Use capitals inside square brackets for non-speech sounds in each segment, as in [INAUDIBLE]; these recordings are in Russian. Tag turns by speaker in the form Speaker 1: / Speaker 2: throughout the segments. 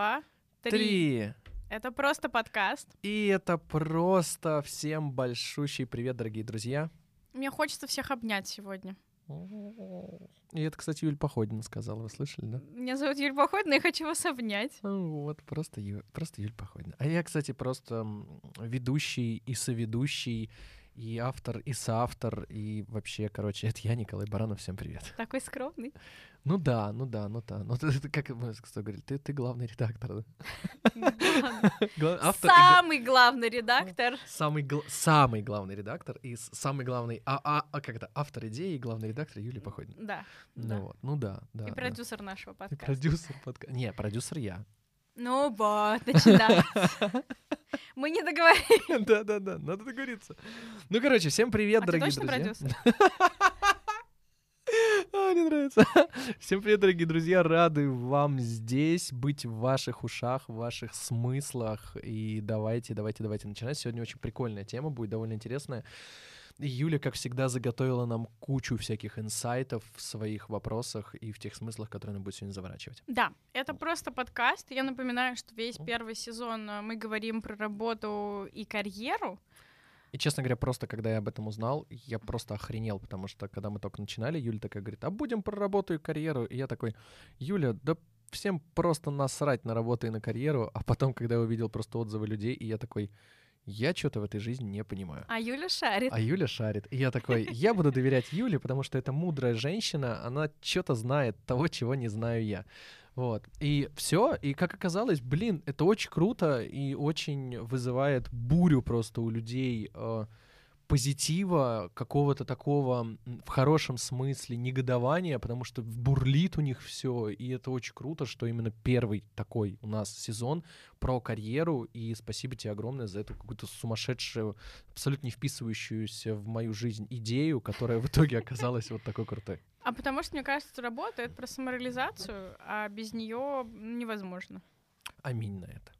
Speaker 1: два, три.
Speaker 2: Три.
Speaker 1: Это просто подкаст.
Speaker 2: И это просто всем большущий привет, дорогие друзья.
Speaker 1: Мне хочется всех обнять сегодня.
Speaker 2: И это, кстати, Юль Походина сказала, вы слышали, да?
Speaker 1: Меня зовут Юль Походина, я хочу вас обнять.
Speaker 2: Ну вот, просто, Ю... просто Юль Походина. А я, кстати, просто ведущий и соведущий, и автор, и соавтор, и вообще, короче, [LAUGHS] это я, Николай Баранов, всем привет.
Speaker 1: Такой скромный.
Speaker 2: Ну да, ну да, ну да. Ну [LAUGHS] это как мы что говорили, ты, ты главный редактор, да?
Speaker 1: Самый главный редактор.
Speaker 2: Самый, гла- самый главный редактор и самый главный, а, а, а как это, автор идеи и главный редактор Юлия Походина.
Speaker 1: Да.
Speaker 2: Ну
Speaker 1: да.
Speaker 2: вот, ну да, да.
Speaker 1: И продюсер нашего
Speaker 2: И
Speaker 1: подкаста.
Speaker 2: продюсер подка- Не, продюсер я.
Speaker 1: Ну вот, начинается. [LAUGHS] Мы не договорились.
Speaker 2: Да-да-да, надо договориться. Ну, короче, всем привет,
Speaker 1: А ты
Speaker 2: дорогие
Speaker 1: точно
Speaker 2: друзья. [LAUGHS] А, мне нравится. [LAUGHS] Всем привет, дорогие друзья. Рады вам здесь, быть в ваших ушах, в ваших смыслах. И давайте, давайте, давайте начинать. Сегодня очень прикольная тема, будет довольно интересная. И Юля, как всегда, заготовила нам кучу всяких инсайтов в своих вопросах и в тех смыслах, которые она будет сегодня заворачивать.
Speaker 1: Да, это просто подкаст. Я напоминаю, что весь первый сезон э, мы говорим про работу и карьеру.
Speaker 2: И, честно говоря, просто когда я об этом узнал, я просто охренел, потому что когда мы только начинали, Юля такая говорит, а будем про работу и карьеру. И я такой, Юля, да всем просто насрать на работу и на карьеру. А потом, когда я увидел просто отзывы людей, и я такой, я что-то в этой жизни не понимаю.
Speaker 1: А Юля шарит.
Speaker 2: А Юля шарит. И я такой, я буду доверять Юле, потому что это мудрая женщина, она что-то знает того, чего не знаю я. Вот. И все. И как оказалось, блин, это очень круто и очень вызывает бурю просто у людей э, позитива, какого-то такого в хорошем смысле негодования, потому что бурлит у них все. И это очень круто, что именно первый такой у нас сезон про карьеру. И спасибо тебе огромное за эту какую-то сумасшедшую, абсолютно не вписывающуюся в мою жизнь идею, которая в итоге оказалась вот такой крутой.
Speaker 1: А потому что, мне кажется, работа — это про самореализацию, а без нее невозможно.
Speaker 2: Аминь на это.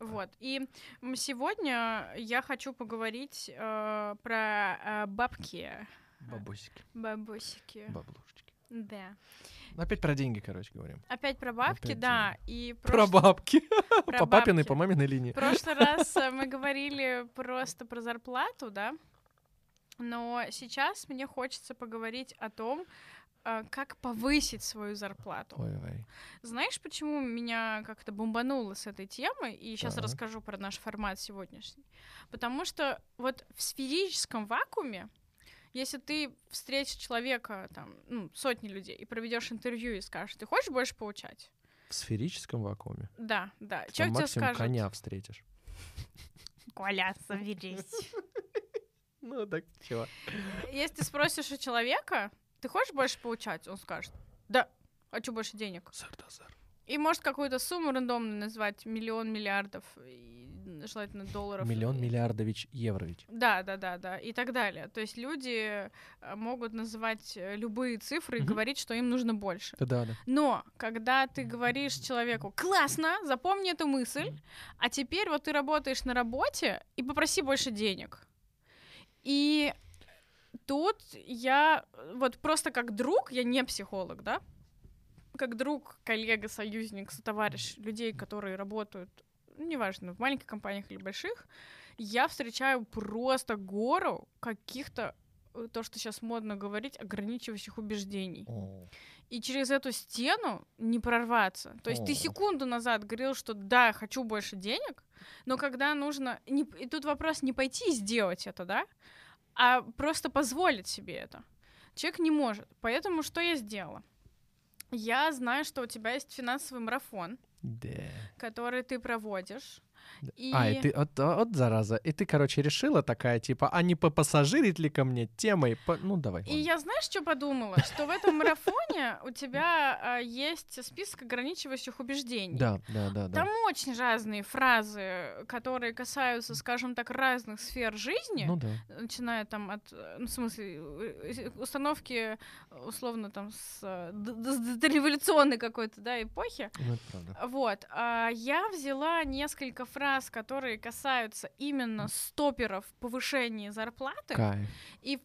Speaker 1: Вот. И сегодня я хочу поговорить э, про э, бабки.
Speaker 2: Бабусики,
Speaker 1: Бабусики.
Speaker 2: баблушечки.
Speaker 1: Да.
Speaker 2: Ну, Опять про деньги, короче, говорим.
Speaker 1: Опять про бабки,
Speaker 2: Опять
Speaker 1: да. И
Speaker 2: Про
Speaker 1: прош-
Speaker 2: бабки. [LAUGHS]
Speaker 1: про [LAUGHS]
Speaker 2: По папиной, по маминой линии.
Speaker 1: В прошлый раз э, [LAUGHS] мы говорили просто про зарплату, да. Но сейчас мне хочется поговорить о том, как повысить свою зарплату.
Speaker 2: Ой-ой.
Speaker 1: Знаешь, почему меня как-то бомбануло с этой темы? И сейчас
Speaker 2: Так.
Speaker 1: расскажу про наш формат сегодняшний. Потому что вот в сферическом вакууме, если ты встретишь человека, там, ну, сотни людей, и проведешь интервью и скажешь, ты хочешь больше получать?
Speaker 2: В сферическом вакууме.
Speaker 1: Да, да.
Speaker 2: Там
Speaker 1: Человек тебе
Speaker 2: максимум
Speaker 1: скажет,
Speaker 2: коня встретишь.
Speaker 1: Коля, соберись. [LAUGHS]
Speaker 2: Ну так чего?
Speaker 1: Если ты спросишь у человека, ты хочешь больше получать? Он скажет, да, хочу больше денег.
Speaker 2: Сардазар.
Speaker 1: И может какую-то сумму рандомную назвать, миллион, миллиардов, желательно долларов.
Speaker 2: Миллион миллиардович еврович.
Speaker 1: Да, да, да, да, и так далее. То есть люди э, могут называть э, любые цифры и говорить, что им нужно больше.
Speaker 2: Да, да, да.
Speaker 1: Но когда ты говоришь человеку, классно, запомни эту мысль, а теперь вот ты работаешь на работе и попроси больше денег. И тут я э, вот просто как друг, я не психолог, да, как друг, коллега, союзник, сотоварищ людей, которые работают, ну, неважно, в маленьких компаниях или больших, я встречаю просто гору каких-то, э, то, что сейчас модно говорить, ограничивающих убеждений.
Speaker 2: О,
Speaker 1: И через эту стену не прорваться. То есть ты
Speaker 2: О.
Speaker 1: секунду назад говорил, что да, хочу больше денег, но когда нужно... не- И тут вопрос не пойти и сделать это, да, а просто позволить себе это. Человек не может. Поэтому что я сделала? Я знаю, что у тебя есть финансовый марафон,
Speaker 2: Да.
Speaker 1: который ты проводишь. И...
Speaker 2: А, и ты, от, от зараза. И ты, короче, решила такая, типа, а не попассажирить ли ко мне темой? По- Ну, давай.
Speaker 1: И
Speaker 2: ладно.
Speaker 1: я, знаешь, что подумала? [LAUGHS] Что в этом марафоне у тебя а, есть список ограничивающих убеждений.
Speaker 2: Да, да, да, да.
Speaker 1: Там очень разные фразы, которые касаются, скажем так, разных сфер жизни,
Speaker 2: Ну да.
Speaker 1: начиная там от, ну, в смысле, э, установки, условно, там, с дореволюционной какой-то, да, эпохи.
Speaker 2: Ну, это правда.
Speaker 1: Вот. а я взяла несколько фраз, которые касаются именно стоперов повышения зарплаты,
Speaker 2: Кайф.
Speaker 1: и п-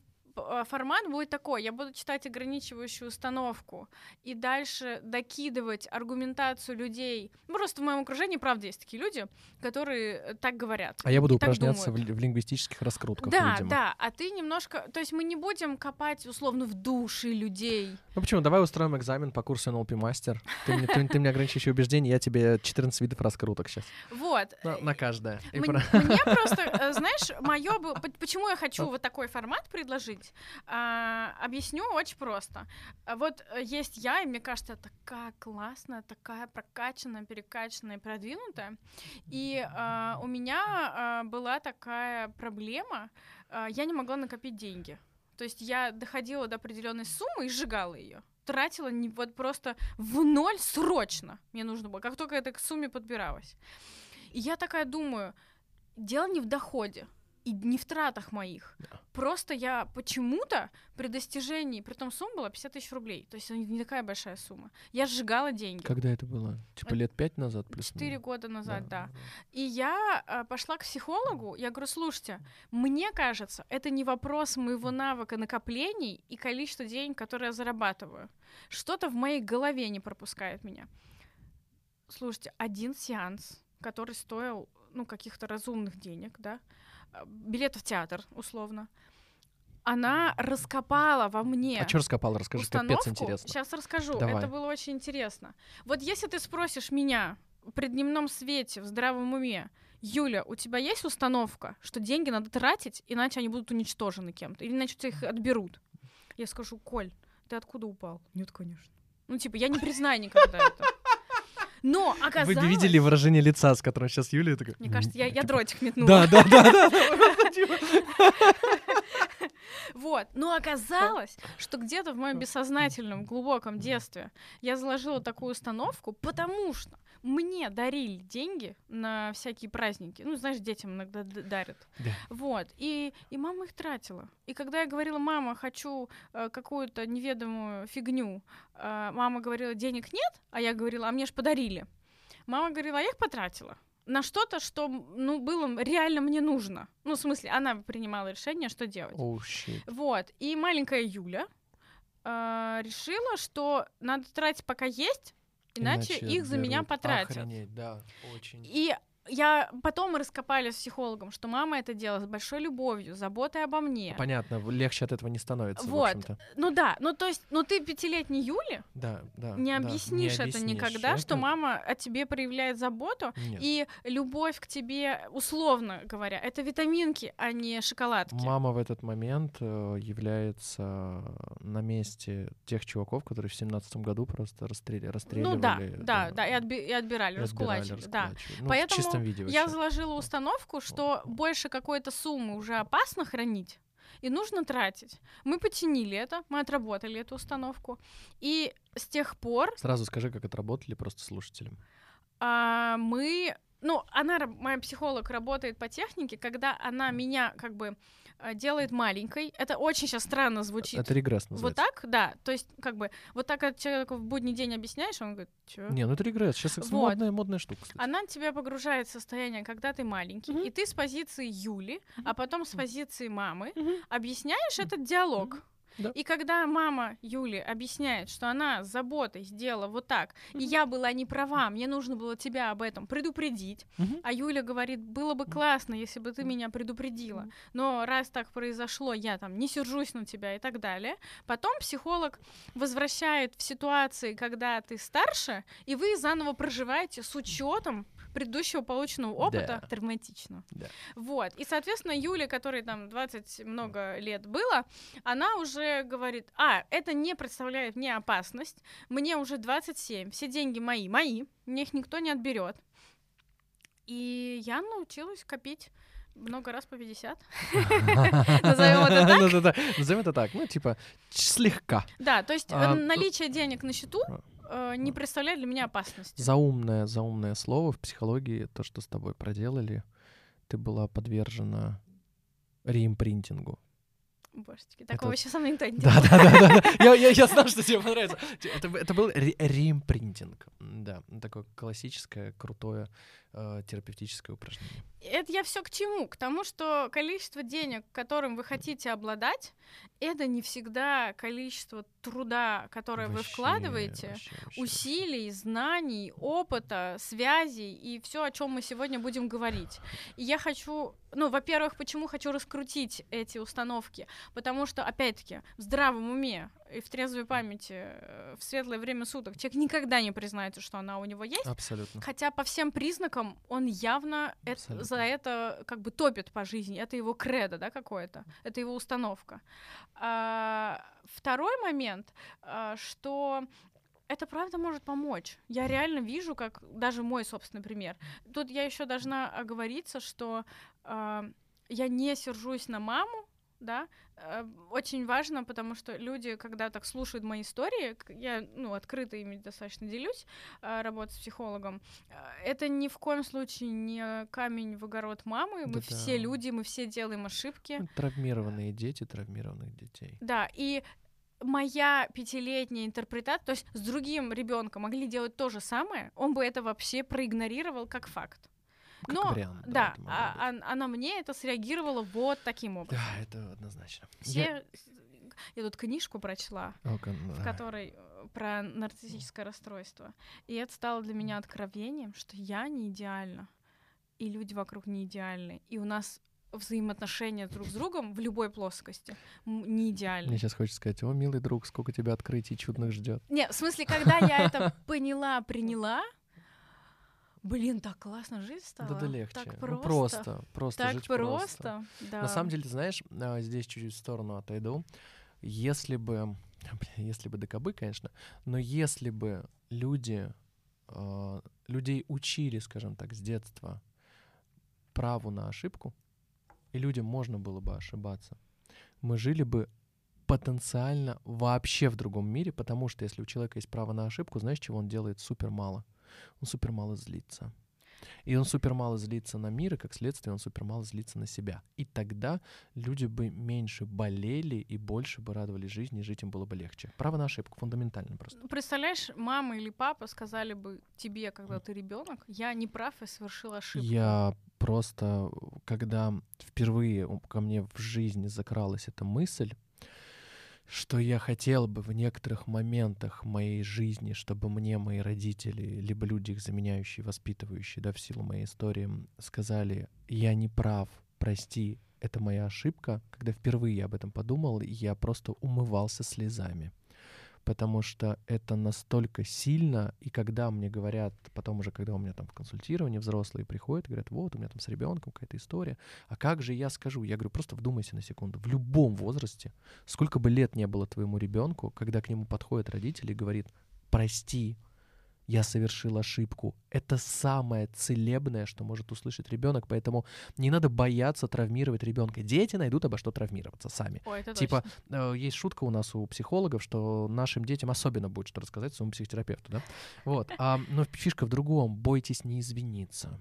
Speaker 1: формат будет такой. Я буду читать ограничивающую установку и дальше докидывать аргументацию людей. Ну, Просто в моем окружении, правда, есть такие люди, которые э, так говорят.
Speaker 2: А я буду упражняться в, в лингвистических раскрутках,
Speaker 1: Да,
Speaker 2: видимо.
Speaker 1: да, а ты немножко... То есть мы не будем копать, условно, в души людей.
Speaker 2: Ну почему? Давай устроим экзамен по курсу NLP мастер. Ты мне, ты, ты мне ограничивающие убеждения, я тебе 14 видов раскруток сейчас.
Speaker 1: Вот.
Speaker 2: На, на каждое. И
Speaker 1: М-
Speaker 2: про-
Speaker 1: Мне просто, э, знаешь, мое Почему я хочу вот такой формат предложить? А, Объясню очень просто. Вот э, есть я, и мне кажется, я такая классная, такая прокачанная, перекачанная, продвинутая. И а, у меня а, была такая проблема, а, я не могла накопить деньги. То есть я доходила до определенной суммы и сжигала ее. Тратила не, вот просто в ноль срочно. Мне нужно было, как только это к сумме подбиралась. И я такая думаю, дело не в доходе и не в тратах моих.
Speaker 2: Да.
Speaker 1: Просто я почему-то при достижении, при том сумма была 50 тысяч рублей, то есть это не такая большая сумма. Я сжигала деньги.
Speaker 2: Когда это было? Типа лет пять назад? плюс
Speaker 1: Четыре года назад, да.
Speaker 2: да.
Speaker 1: И я а, пошла к психологу, я говорю, слушайте, мне кажется, это не вопрос моего навыка накоплений и количества денег, которые я зарабатываю. Что-то в моей голове не пропускает меня. Слушайте, один сеанс, который стоил, ну, каких-то разумных денег, да, а, билет в театр, условно, она раскопала во мне
Speaker 2: А что раскопал? Расскажи, капец интересно.
Speaker 1: Сейчас расскажу.
Speaker 2: Давай.
Speaker 1: Это было очень интересно. Вот если ты спросишь меня при дневном свете, в здравом уме, Юля, у тебя есть установка, что деньги надо тратить, иначе они будут уничтожены кем-то, или иначе тебя их отберут? Я скажу, Коль, ты откуда упал? Нет, конечно. Ну, типа, я не признаю никогда это. Но
Speaker 2: Вы
Speaker 1: оказалось...
Speaker 2: бы видели выражение лица, с которым сейчас Юлия такая...
Speaker 1: Мне кажется, я, я дротик метнула.
Speaker 2: Да, да, да, да. [LAUGHS]
Speaker 1: Вот. Но оказалось, что где-то в моем бессознательном глубоком детстве я заложила такую установку, потому что мне дарили деньги на всякие праздники. Ну, знаешь, детям иногда дарят.
Speaker 2: Да.
Speaker 1: Вот. И, и мама их тратила. И когда я говорила, мама, хочу э, какую-то неведомую фигню, э, мама говорила, денег нет, а я говорила, а мне ж подарили. Мама говорила, а я их потратила на что-то, что, ну, было реально мне нужно. Ну, в смысле, она принимала решение, что делать.
Speaker 2: Щит.
Speaker 1: Вот. И маленькая Юля э, решила, что надо тратить пока есть, иначе, их за меня потратят.
Speaker 2: Охренеть, да, очень.
Speaker 1: И я потом мы раскопали с психологом, что мама это делала с большой любовью, заботой обо мне.
Speaker 2: Понятно, легче от этого не становится,
Speaker 1: Вот. Ну да, ну то есть, ну ты пятилетней Юле
Speaker 2: Да, да.
Speaker 1: не
Speaker 2: да,
Speaker 1: объяснишь это
Speaker 2: объяснишь.
Speaker 1: никогда, что
Speaker 2: Это-
Speaker 1: мама о тебе проявляет заботу,
Speaker 2: Нет.
Speaker 1: и любовь к тебе, условно говоря, это витаминки, а не шоколадки.
Speaker 2: Мама в этот момент э, является на месте тех чуваков, которые в семнадцатом году просто расстрели, расстреливали.
Speaker 1: ну да, да,
Speaker 2: там,
Speaker 1: да, и, отби- и отбирали,
Speaker 2: и отбирали,
Speaker 1: раскулачили, да.
Speaker 2: Ну,
Speaker 1: Поэтому
Speaker 2: чистом виде
Speaker 1: Я
Speaker 2: вообще.
Speaker 1: заложила установку, что больше какой-то суммы уже опасно хранить. И нужно тратить. Мы потянили это, мы отработали эту установку. И с тех пор
Speaker 2: Сразу скажи, как отработали просто слушателям.
Speaker 1: а, мы... Ну, она, моя психолог, работает по технике, когда она меня как бы делает маленькой. Это очень сейчас странно звучит.
Speaker 2: Это регресс
Speaker 1: вот
Speaker 2: называется.
Speaker 1: так, да. То есть, как бы, вот так как человеку в будний день объясняешь, он говорит, чё?
Speaker 2: Не, ну это регресс. Сейчас
Speaker 1: Вот.
Speaker 2: модная, модная штука, кстати.
Speaker 1: Она тебя погружает в состояние, когда ты маленький,
Speaker 2: Мгм.
Speaker 1: и ты с позиции Юли, а потом с позиции мамы
Speaker 2: Мгм.
Speaker 1: объясняешь этот диалог.
Speaker 2: Да.
Speaker 1: И когда мама Юли объясняет, что она с заботой сделала вот так, и я была не права, мне нужно было тебя об этом предупредить,
Speaker 2: Мгм.
Speaker 1: а Юля говорит, было бы классно, если бы ты меня предупредила, но раз так произошло, я там не сержусь на тебя и так далее. Потом психолог возвращает в ситуации, когда ты старше, и вы заново проживаете с учетом предыдущего полученного опыта
Speaker 2: Да.
Speaker 1: травматично.
Speaker 2: Да.
Speaker 1: Вот. И, соответственно, Юля, которой там 20 много лет было, она уже говорит, а, это не представляет мне опасность, мне уже 27, все деньги мои, мои, мне их никто не отберет. И я научилась копить много раз по 50. [LAUGHS] Назовем это так?
Speaker 2: Ну. Назовем это так. Ну, типа, слегка.
Speaker 1: Да, то есть э,
Speaker 2: А,
Speaker 1: наличие денег на счету
Speaker 2: а,
Speaker 1: э, не представляет для меня опасности.
Speaker 2: Заумное, заумное слово в психологии, то, что с тобой проделали, ты была подвержена реимпринтингу.
Speaker 1: Божечки, такого
Speaker 2: Это-
Speaker 1: еще со мной никто не делал.
Speaker 2: Да, да, да, да. [LAUGHS] да. Я, я, я знал, что тебе понравится. Это, это был ре- реимпринтинг. Да, такое классическое, крутое э, терапевтическое упражнение.
Speaker 1: Это я все к чему? К тому, что количество денег, которым вы хотите обладать, это не всегда количество труда, которое вы
Speaker 2: Вообще,
Speaker 1: вкладываете,
Speaker 2: вообще, вообще,
Speaker 1: усилий, знаний, опыта, связей и все, о чем мы сегодня будем говорить. И я хочу, ну, во-первых, почему хочу раскрутить эти установки? Потому что, опять-таки, в здравом уме и в трезвой памяти, э, в светлое время суток, человек никогда не признается, что она у него есть.
Speaker 2: Абсолютно.
Speaker 1: Хотя по всем признакам он явно эт-
Speaker 2: Абсолютно.
Speaker 1: за это как бы топит по жизни. Это его кредо, да, какое-то. Это его установка. А, второй момент, а, что это правда может помочь. Я реально вижу, как даже мой собственный пример. Тут я еще должна оговориться, что а, я не сержусь на маму, да, Э, очень важно, потому что люди, когда так слушают мои истории, я, ну, открыто ими достаточно делюсь, э, работа с психологом, э, это ни в коем случае не камень в огород мамы, мы
Speaker 2: Да-да.
Speaker 1: все люди, мы все делаем ошибки,
Speaker 2: Ну, Травмированные дети, травмированных детей.
Speaker 1: да, и моя пятилетняя интерпретация, то есть с другим ребенком могли делать то же самое, он бы это вообще проигнорировал как факт.
Speaker 2: Как
Speaker 1: Но,
Speaker 2: вариант.
Speaker 1: да,
Speaker 2: могло
Speaker 1: а, а- а на мне это среагировало вот таким образом.
Speaker 2: Да, это однозначно.
Speaker 1: Все... Я тут книжку прочла,
Speaker 2: Я- О-ка,
Speaker 1: в
Speaker 2: давай.
Speaker 1: которой э, про нарциссическое расстройство. И это стало для меня откровением, что я не идеальна, и люди вокруг не идеальны. И у нас взаимоотношения друг с другом в любой плоскости не идеальны.
Speaker 2: Мне сейчас хочется сказать, о, милый друг, сколько тебя открытий чудных ждет.
Speaker 1: Не, в смысле, когда я это поняла, приняла, блин, так классно жизнь стала.
Speaker 2: Да, да легче.
Speaker 1: Так
Speaker 2: Ну,
Speaker 1: просто.
Speaker 2: просто, просто
Speaker 1: так
Speaker 2: жить
Speaker 1: просто. Да.
Speaker 2: На самом деле, ты знаешь, а, здесь чуть-чуть в сторону отойду. Если бы, [LAUGHS] если бы докобы, конечно, но если бы люди, а, людей учили, скажем так, с детства праву на ошибку, и людям можно было бы ошибаться, мы жили бы потенциально вообще в другом мире, потому что если у человека есть право на ошибку, знаешь, чего он делает супер мало? Он супер мало злится. И он супер мало злится на мир, и как следствие он супер мало злится на себя. И тогда люди бы меньше болели и больше бы радовались жизни, и жить им было бы легче. Право на ошибку фундаментально просто.
Speaker 1: Представляешь, мама или папа сказали бы тебе, когда ты ребенок, я не прав и совершил ошибку.
Speaker 2: Я просто, когда впервые ко мне в жизни закралась эта мысль, что я хотел бы в некоторых моментах моей жизни, чтобы мне мои родители, либо люди, их заменяющие, воспитывающие, да, в силу моей истории, сказали, я не прав, прости, это моя ошибка. Когда впервые я об этом подумал, я просто умывался слезами. Потому что это настолько сильно, и когда мне говорят, потом уже, когда у меня там в консультировании взрослые приходят, говорят, вот, у меня там с ребенком какая-то история, а как же я скажу? Я говорю, просто вдумайся на секунду. В любом возрасте, сколько бы лет не было твоему ребенку, когда к нему подходит родитель и говорит, прости, я совершил ошибку. Это самое целебное, что может услышать ребенок, поэтому не надо бояться травмировать ребенка. Дети найдут обо что травмироваться сами.
Speaker 1: Ой, это
Speaker 2: Типа,
Speaker 1: точно.
Speaker 2: Э, Есть шутка у нас у психологов, что нашим детям особенно будет что рассказать своему психотерапевту, да? Вот. А, но фишка в другом. Бойтесь не извиниться.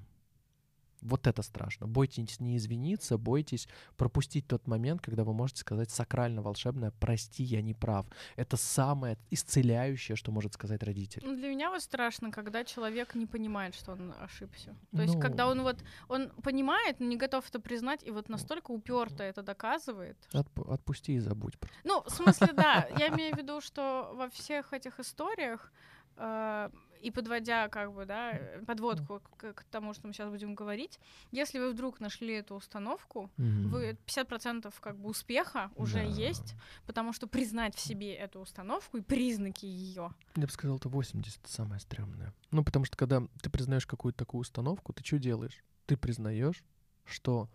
Speaker 2: Вот это страшно. Бойтесь не извиниться, бойтесь пропустить тот момент, когда вы можете сказать сакрально-волшебное «прости, я не прав». Это самое исцеляющее, что может сказать родитель.
Speaker 1: Ну, Для меня вот страшно, когда человек не понимает, что он ошибся. То есть,
Speaker 2: Ну.
Speaker 1: когда он вот он понимает, но не готов это признать, и вот настолько уперто это доказывает.
Speaker 2: Отп- отпусти и забудь. просто.
Speaker 1: Ну, в смысле, да. [LAUGHS] Я имею в виду, что во всех этих историях э, и подводя, как бы, да, э, подводку к, к тому, что мы сейчас будем говорить, если вы вдруг нашли эту установку,
Speaker 2: Мгм.
Speaker 1: вы 50% как бы успеха уже
Speaker 2: Да.
Speaker 1: есть, потому что признать в себе эту установку и признаки ее.
Speaker 2: Я бы сказал, это 80 самое стрёмное. Ну, потому что когда ты признаешь какую-то такую установку, ты что делаешь? Ты признаешь, что,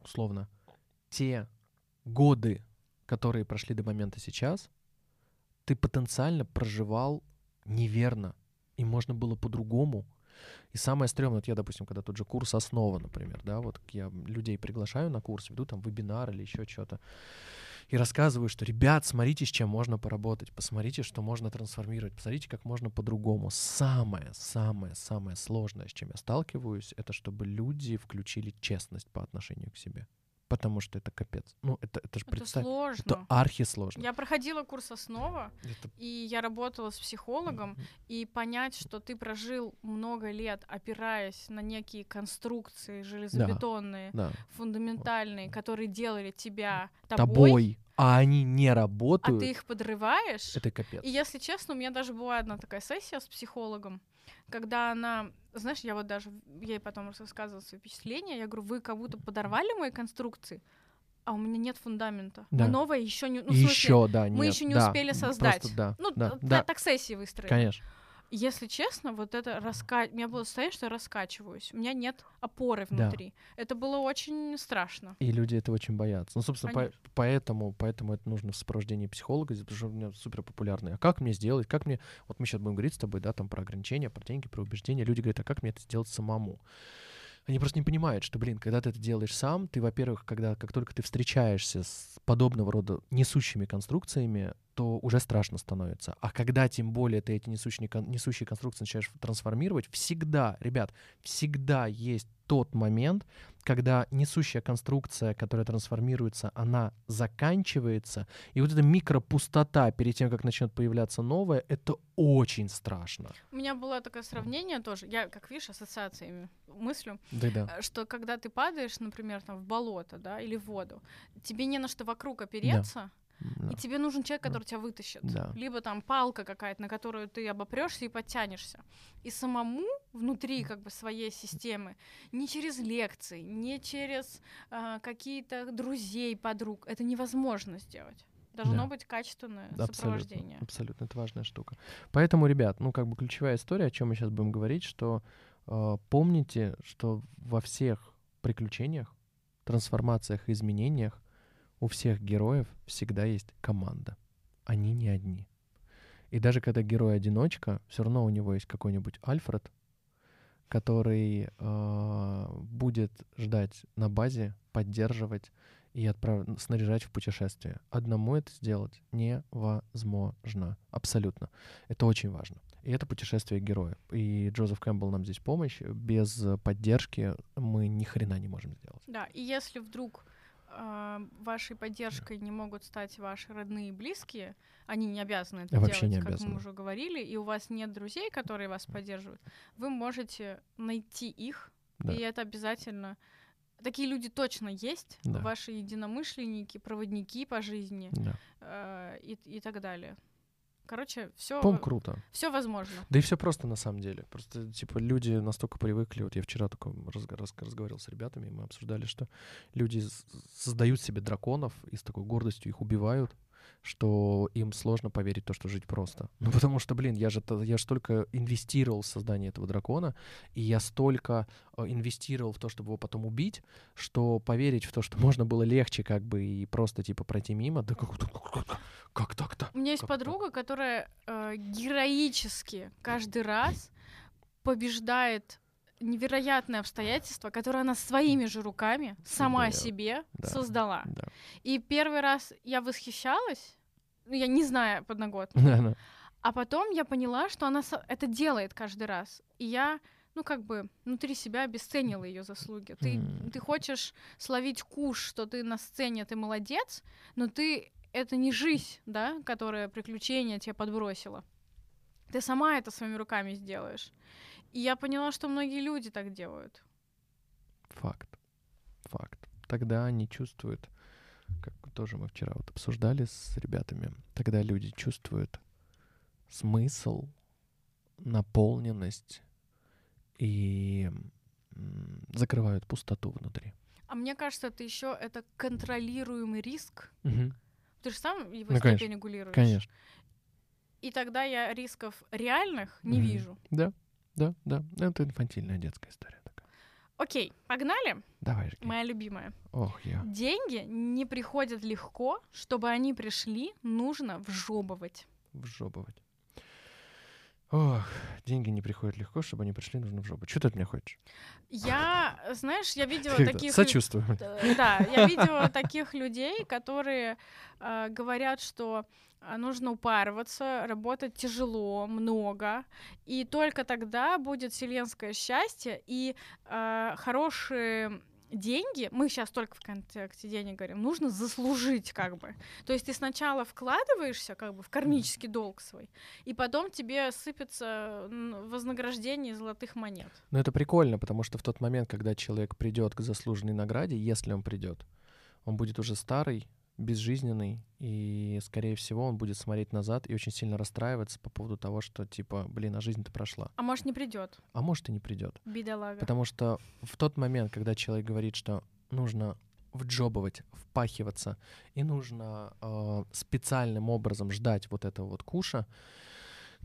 Speaker 2: условно, те годы, которые прошли до момента сейчас, ты потенциально проживал неверно, и можно было по-другому. И самое стрёмное, вот я, допустим, когда тот же курс «Основа», например, да, вот я людей приглашаю на курс, веду там вебинар или еще что-то, и рассказываю, что, ребят, смотрите, с чем можно поработать, посмотрите, что можно трансформировать, посмотрите, как можно по-другому. Самое, самое, самое сложное, с чем я сталкиваюсь, это чтобы люди включили честность по отношению к себе. Потому что это капец. Ну, это, это же
Speaker 1: Это
Speaker 2: представь.
Speaker 1: сложно.
Speaker 2: Это архи сложно.
Speaker 1: Я проходила курс основа, и я работала с психологом, и понять, что ты прожил много лет, опираясь на некие конструкции железобетонные,
Speaker 2: Да.
Speaker 1: фундаментальные, которые делали тебя тобой,
Speaker 2: Тобой. А они не
Speaker 1: а
Speaker 2: работают.
Speaker 1: ты их подрываешь.
Speaker 2: Это капец.
Speaker 1: И если честно, у меня даже была одна такая сессия с психологом, когда она, знаешь, я вот даже ей потом рассказывала свои впечатления, я говорю, вы как будто подорвали мои конструкции, а у меня нет фундамента.
Speaker 2: Да.
Speaker 1: Мы новое еще не, ну, в смысле,
Speaker 2: Еще, да,
Speaker 1: мы
Speaker 2: нет,
Speaker 1: еще не
Speaker 2: да,
Speaker 1: успели создать.
Speaker 2: Просто, да,
Speaker 1: ну,
Speaker 2: да, да,
Speaker 1: так сессии выстроили.
Speaker 2: конечно.
Speaker 1: Если честно, вот это раска... у меня было состояние, что я раскачиваюсь. У меня нет опоры
Speaker 2: Да.
Speaker 1: внутри. Это было очень страшно.
Speaker 2: И люди этого очень боятся. Ну, собственно, по- поэтому, поэтому это нужно в сопровождении психолога, потому что у меня супер популярный. А как мне сделать? Как мне... Вот мы сейчас будем говорить с тобой, да, там про ограничения, про деньги, про убеждения. Люди говорят, а как мне это сделать самому? Они просто не понимают, что, блин, когда ты это делаешь сам, ты, во-первых, когда, как только ты встречаешься с подобного рода несущими конструкциями, то уже страшно становится. А когда, тем более, ты эти несущие, несущие конструкции начинаешь трансформировать, всегда, ребят, всегда есть тот момент, когда несущая конструкция, которая трансформируется, она заканчивается, и вот эта микропустота перед тем, как начнет появляться новое, это очень страшно.
Speaker 1: У меня было такое сравнение тоже. Я, как видишь, ассоциациями мыслю.
Speaker 2: Да-да.
Speaker 1: э, что когда ты падаешь, например, там в болото, да, или в воду, тебе не на что вокруг опереться,
Speaker 2: Да.
Speaker 1: И тебе нужен человек,
Speaker 2: Да.
Speaker 1: который тебя вытащит.
Speaker 2: Да.
Speaker 1: Либо там палка какая-то, на которую ты обопрешься и подтянешься. И самому внутри как бы своей системы, не через лекции, не через а, какие-то друзей, подруг, это невозможно сделать. Должно
Speaker 2: Да.
Speaker 1: быть качественное
Speaker 2: Абсолютно,
Speaker 1: сопровождение.
Speaker 2: абсолютно, это важная штука. Поэтому, ребят, ну как бы ключевая история, о чем мы сейчас будем говорить, что э, помните, что во всех приключениях, трансформациях, изменениях у всех героев всегда есть команда. Они не одни. И даже когда герой одиночка, все равно у него есть какой-нибудь Альфред, который э, будет ждать на базе, поддерживать и отправ... снаряжать в путешествие. Одному это сделать невозможно. Абсолютно. Это очень важно. И это путешествие героя. И Джозеф Кэмпбелл нам здесь помощь. Без поддержки мы ни хрена не можем сделать.
Speaker 1: Да, и если вдруг а, вашей поддержкой не могут стать ваши родные и близкие, они не обязаны это
Speaker 2: Вообще
Speaker 1: делать,
Speaker 2: не
Speaker 1: как
Speaker 2: обязаны.
Speaker 1: мы уже говорили, и у вас нет друзей, которые вас поддерживают, вы можете найти их,
Speaker 2: Да.
Speaker 1: и это обязательно. Такие люди точно есть,
Speaker 2: Да.
Speaker 1: ваши единомышленники, проводники по жизни
Speaker 2: Да.
Speaker 1: э, и, и так далее. Короче, все,
Speaker 2: По-моему, круто.
Speaker 1: все возможно.
Speaker 2: Да и все просто на самом деле. Просто, типа, люди настолько привыкли. Вот я вчера только разго- раз- разговаривал с ребятами, и мы обсуждали, что люди создают себе драконов и с такой гордостью их убивают, что им сложно поверить в то, что жить просто. [LAUGHS] Ну, потому что, блин, я же, я же столько инвестировал в создание этого дракона, и я столько э, инвестировал в то, чтобы его потом убить, что поверить в то, что [LAUGHS] можно было легче как бы и просто, типа, пройти мимо, да как, как, как- как так-то?
Speaker 1: У меня есть
Speaker 2: Как так?
Speaker 1: подруга, которая э, героически каждый раз побеждает невероятные обстоятельства, которые она своими же руками сама
Speaker 2: Создает.
Speaker 1: себе
Speaker 2: Да.
Speaker 1: создала.
Speaker 2: Да.
Speaker 1: И первый раз я восхищалась, ну, я не знаю подноготно, [LAUGHS]
Speaker 2: Да-да.
Speaker 1: а потом я поняла, что она это делает каждый раз. И я, ну, как бы внутри себя обесценила ее заслуги. Ты, ты хочешь словить куш, что ты на сцене, ты молодец, но ты это не жизнь, да, которая приключение тебе подбросила. Ты сама это своими руками сделаешь. И я поняла, что многие люди так делают.
Speaker 2: Факт. Факт. Тогда они чувствуют, как тоже мы вчера вот обсуждали с ребятами, тогда люди чувствуют смысл, наполненность и закрывают пустоту внутри.
Speaker 1: А мне кажется, это еще это контролируемый риск.
Speaker 2: Мгм.
Speaker 1: Ты же сам его
Speaker 2: Ну,
Speaker 1: степень
Speaker 2: конечно.
Speaker 1: регулируешь.
Speaker 2: Конечно.
Speaker 1: И тогда я рисков реальных не
Speaker 2: Мгм.
Speaker 1: вижу.
Speaker 2: Да, да, да. Это инфантильная детская история такая.
Speaker 1: Окей, погнали.
Speaker 2: Давай, жги.
Speaker 1: Моя любимая.
Speaker 2: Ох, я.
Speaker 1: Деньги не приходят легко. Чтобы они пришли, нужно вжобывать.
Speaker 2: Вжобывать. Ох, деньги не приходят легко, чтобы они пришли, нужно в жопу. Что ты от меня хочешь?
Speaker 1: Я, знаешь, я видела таких...
Speaker 2: Сочувствую.
Speaker 1: Э, Да, я видела таких людей, которые э, говорят, что а, нужно упарываться, работать тяжело, много, и только тогда будет вселенское счастье и э, хорошие деньги, мы сейчас только в контексте денег говорим, нужно заслужить как бы. То есть ты сначала вкладываешься как бы в кармический долг свой, и потом тебе сыпется вознаграждение золотых монет.
Speaker 2: Ну это прикольно, потому что в тот момент, когда человек придет к заслуженной награде, если он придет, он будет уже старый, безжизненный, и, скорее всего, он будет смотреть назад и очень сильно расстраиваться по поводу того, что, типа, блин, а жизнь-то прошла.
Speaker 1: А может, не придет.
Speaker 2: А может, и не придет.
Speaker 1: Бедолага.
Speaker 2: Потому что в тот момент, когда человек говорит, что нужно вджобывать, впахиваться, и нужно э, специальным образом ждать вот этого вот куша,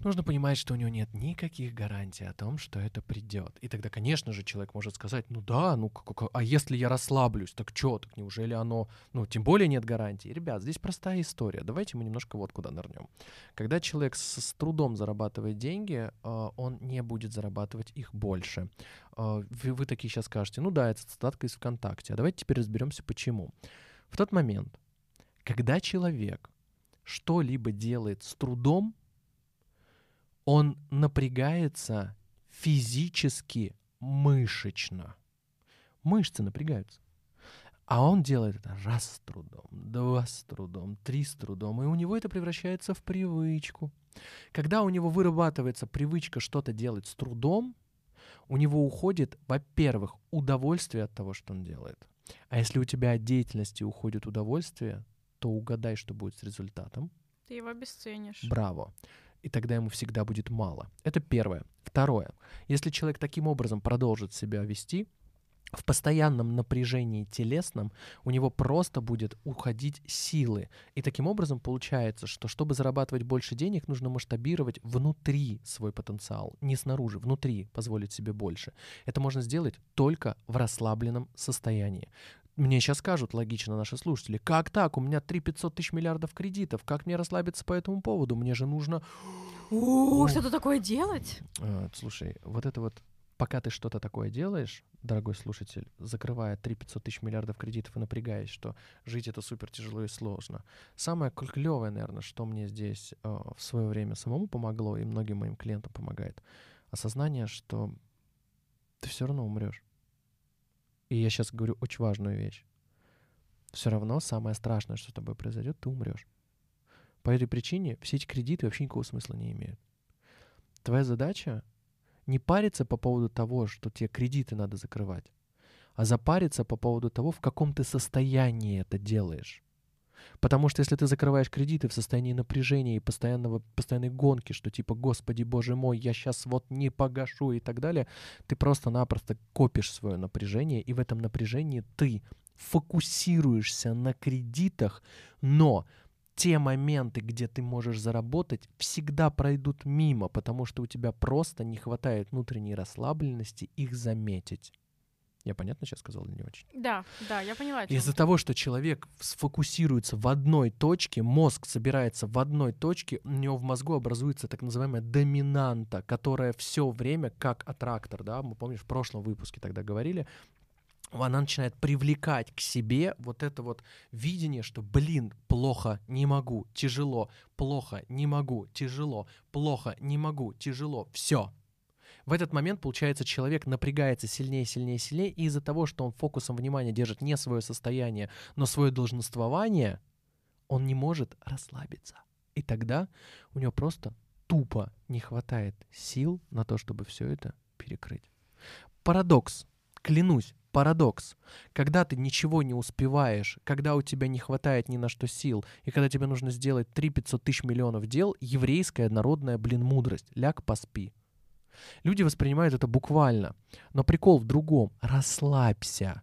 Speaker 2: нужно понимать, что у него нет никаких гарантий о том, что это придет. И тогда, конечно же, человек может сказать, ну да, ну как, а если я расслаблюсь, так что, так неужели оно, ну тем более нет гарантии. Ребят, здесь простая история. Давайте мы немножко вот куда нырнем. Когда человек с, с трудом зарабатывает деньги, э, он не будет зарабатывать их больше. Э, вы, вы такие сейчас скажете, ну да, это цитатка из ВКонтакте. А давайте теперь разберемся, почему. В тот момент, когда человек что-либо делает с трудом, он напрягается физически, мышечно. Мышцы напрягаются. А он делает это раз с трудом, два с трудом, три с трудом, и у него это превращается в привычку. Когда у него вырабатывается привычка что-то делать с трудом, у него уходит, во-первых, удовольствие от того, что он делает. А если у тебя от деятельности уходит удовольствие, то угадай, что будет с результатом.
Speaker 1: Ты его обесценишь.
Speaker 2: Браво и тогда ему всегда будет мало. Это первое. Второе. Если человек таким образом продолжит себя вести, в постоянном напряжении телесном у него просто будет уходить силы. И таким образом получается, что чтобы зарабатывать больше денег, нужно масштабировать внутри свой потенциал, не снаружи, внутри позволить себе больше. Это можно сделать только в расслабленном состоянии. Мне сейчас скажут, логично, наши слушатели, как так? У меня 3 500 тысяч миллиардов кредитов. Как мне расслабиться по этому поводу? Мне же нужно... [GASPS]
Speaker 1: Что-то такое делать?
Speaker 2: А, слушай, вот это вот пока ты что-то такое делаешь, дорогой слушатель, закрывая 3 500 тысяч миллиардов кредитов и напрягаясь, что жить это супер тяжело и сложно. Самое клевое, наверное, что мне здесь э, в свое время самому помогло и многим моим клиентам помогает, осознание, что ты все равно умрешь. И я сейчас говорю очень важную вещь. Все равно самое страшное, что с тобой произойдет, ты умрешь. По этой причине все эти кредиты вообще никакого смысла не имеют. Твоя задача не париться по поводу того, что тебе кредиты надо закрывать, а запариться по поводу того, в каком ты состоянии это делаешь. Потому что если ты закрываешь кредиты в состоянии напряжения и постоянного, постоянной гонки, что типа, господи, боже мой, я сейчас вот не погашу и так далее, ты просто-напросто копишь свое напряжение, и в этом напряжении ты фокусируешься на кредитах, но те моменты, где ты можешь заработать, всегда пройдут мимо, потому что у тебя просто не хватает внутренней расслабленности их заметить. Я понятно сейчас сказал или не очень?
Speaker 1: Да, да, я поняла.
Speaker 2: Из-за того, что человек сфокусируется в одной точке, мозг собирается в одной точке, у него в мозгу образуется так называемая доминанта, которая все время как аттрактор, да, мы помнишь в прошлом выпуске тогда говорили, она начинает привлекать к себе вот это вот видение, что, блин, плохо, не могу, тяжело, плохо, не могу, тяжело, плохо, не могу, тяжело, все, в этот момент, получается, человек напрягается сильнее, сильнее, сильнее, и из-за того, что он фокусом внимания держит не свое состояние, но свое долженствование, он не может расслабиться. И тогда у него просто тупо не хватает сил на то, чтобы все это перекрыть. Парадокс. Клянусь, парадокс. Когда ты ничего не успеваешь, когда у тебя не хватает ни на что сил, и когда тебе нужно сделать 3 500 тысяч миллионов дел, еврейская народная, блин, мудрость. Ляг, поспи. Люди воспринимают это буквально. Но прикол в другом. Расслабься.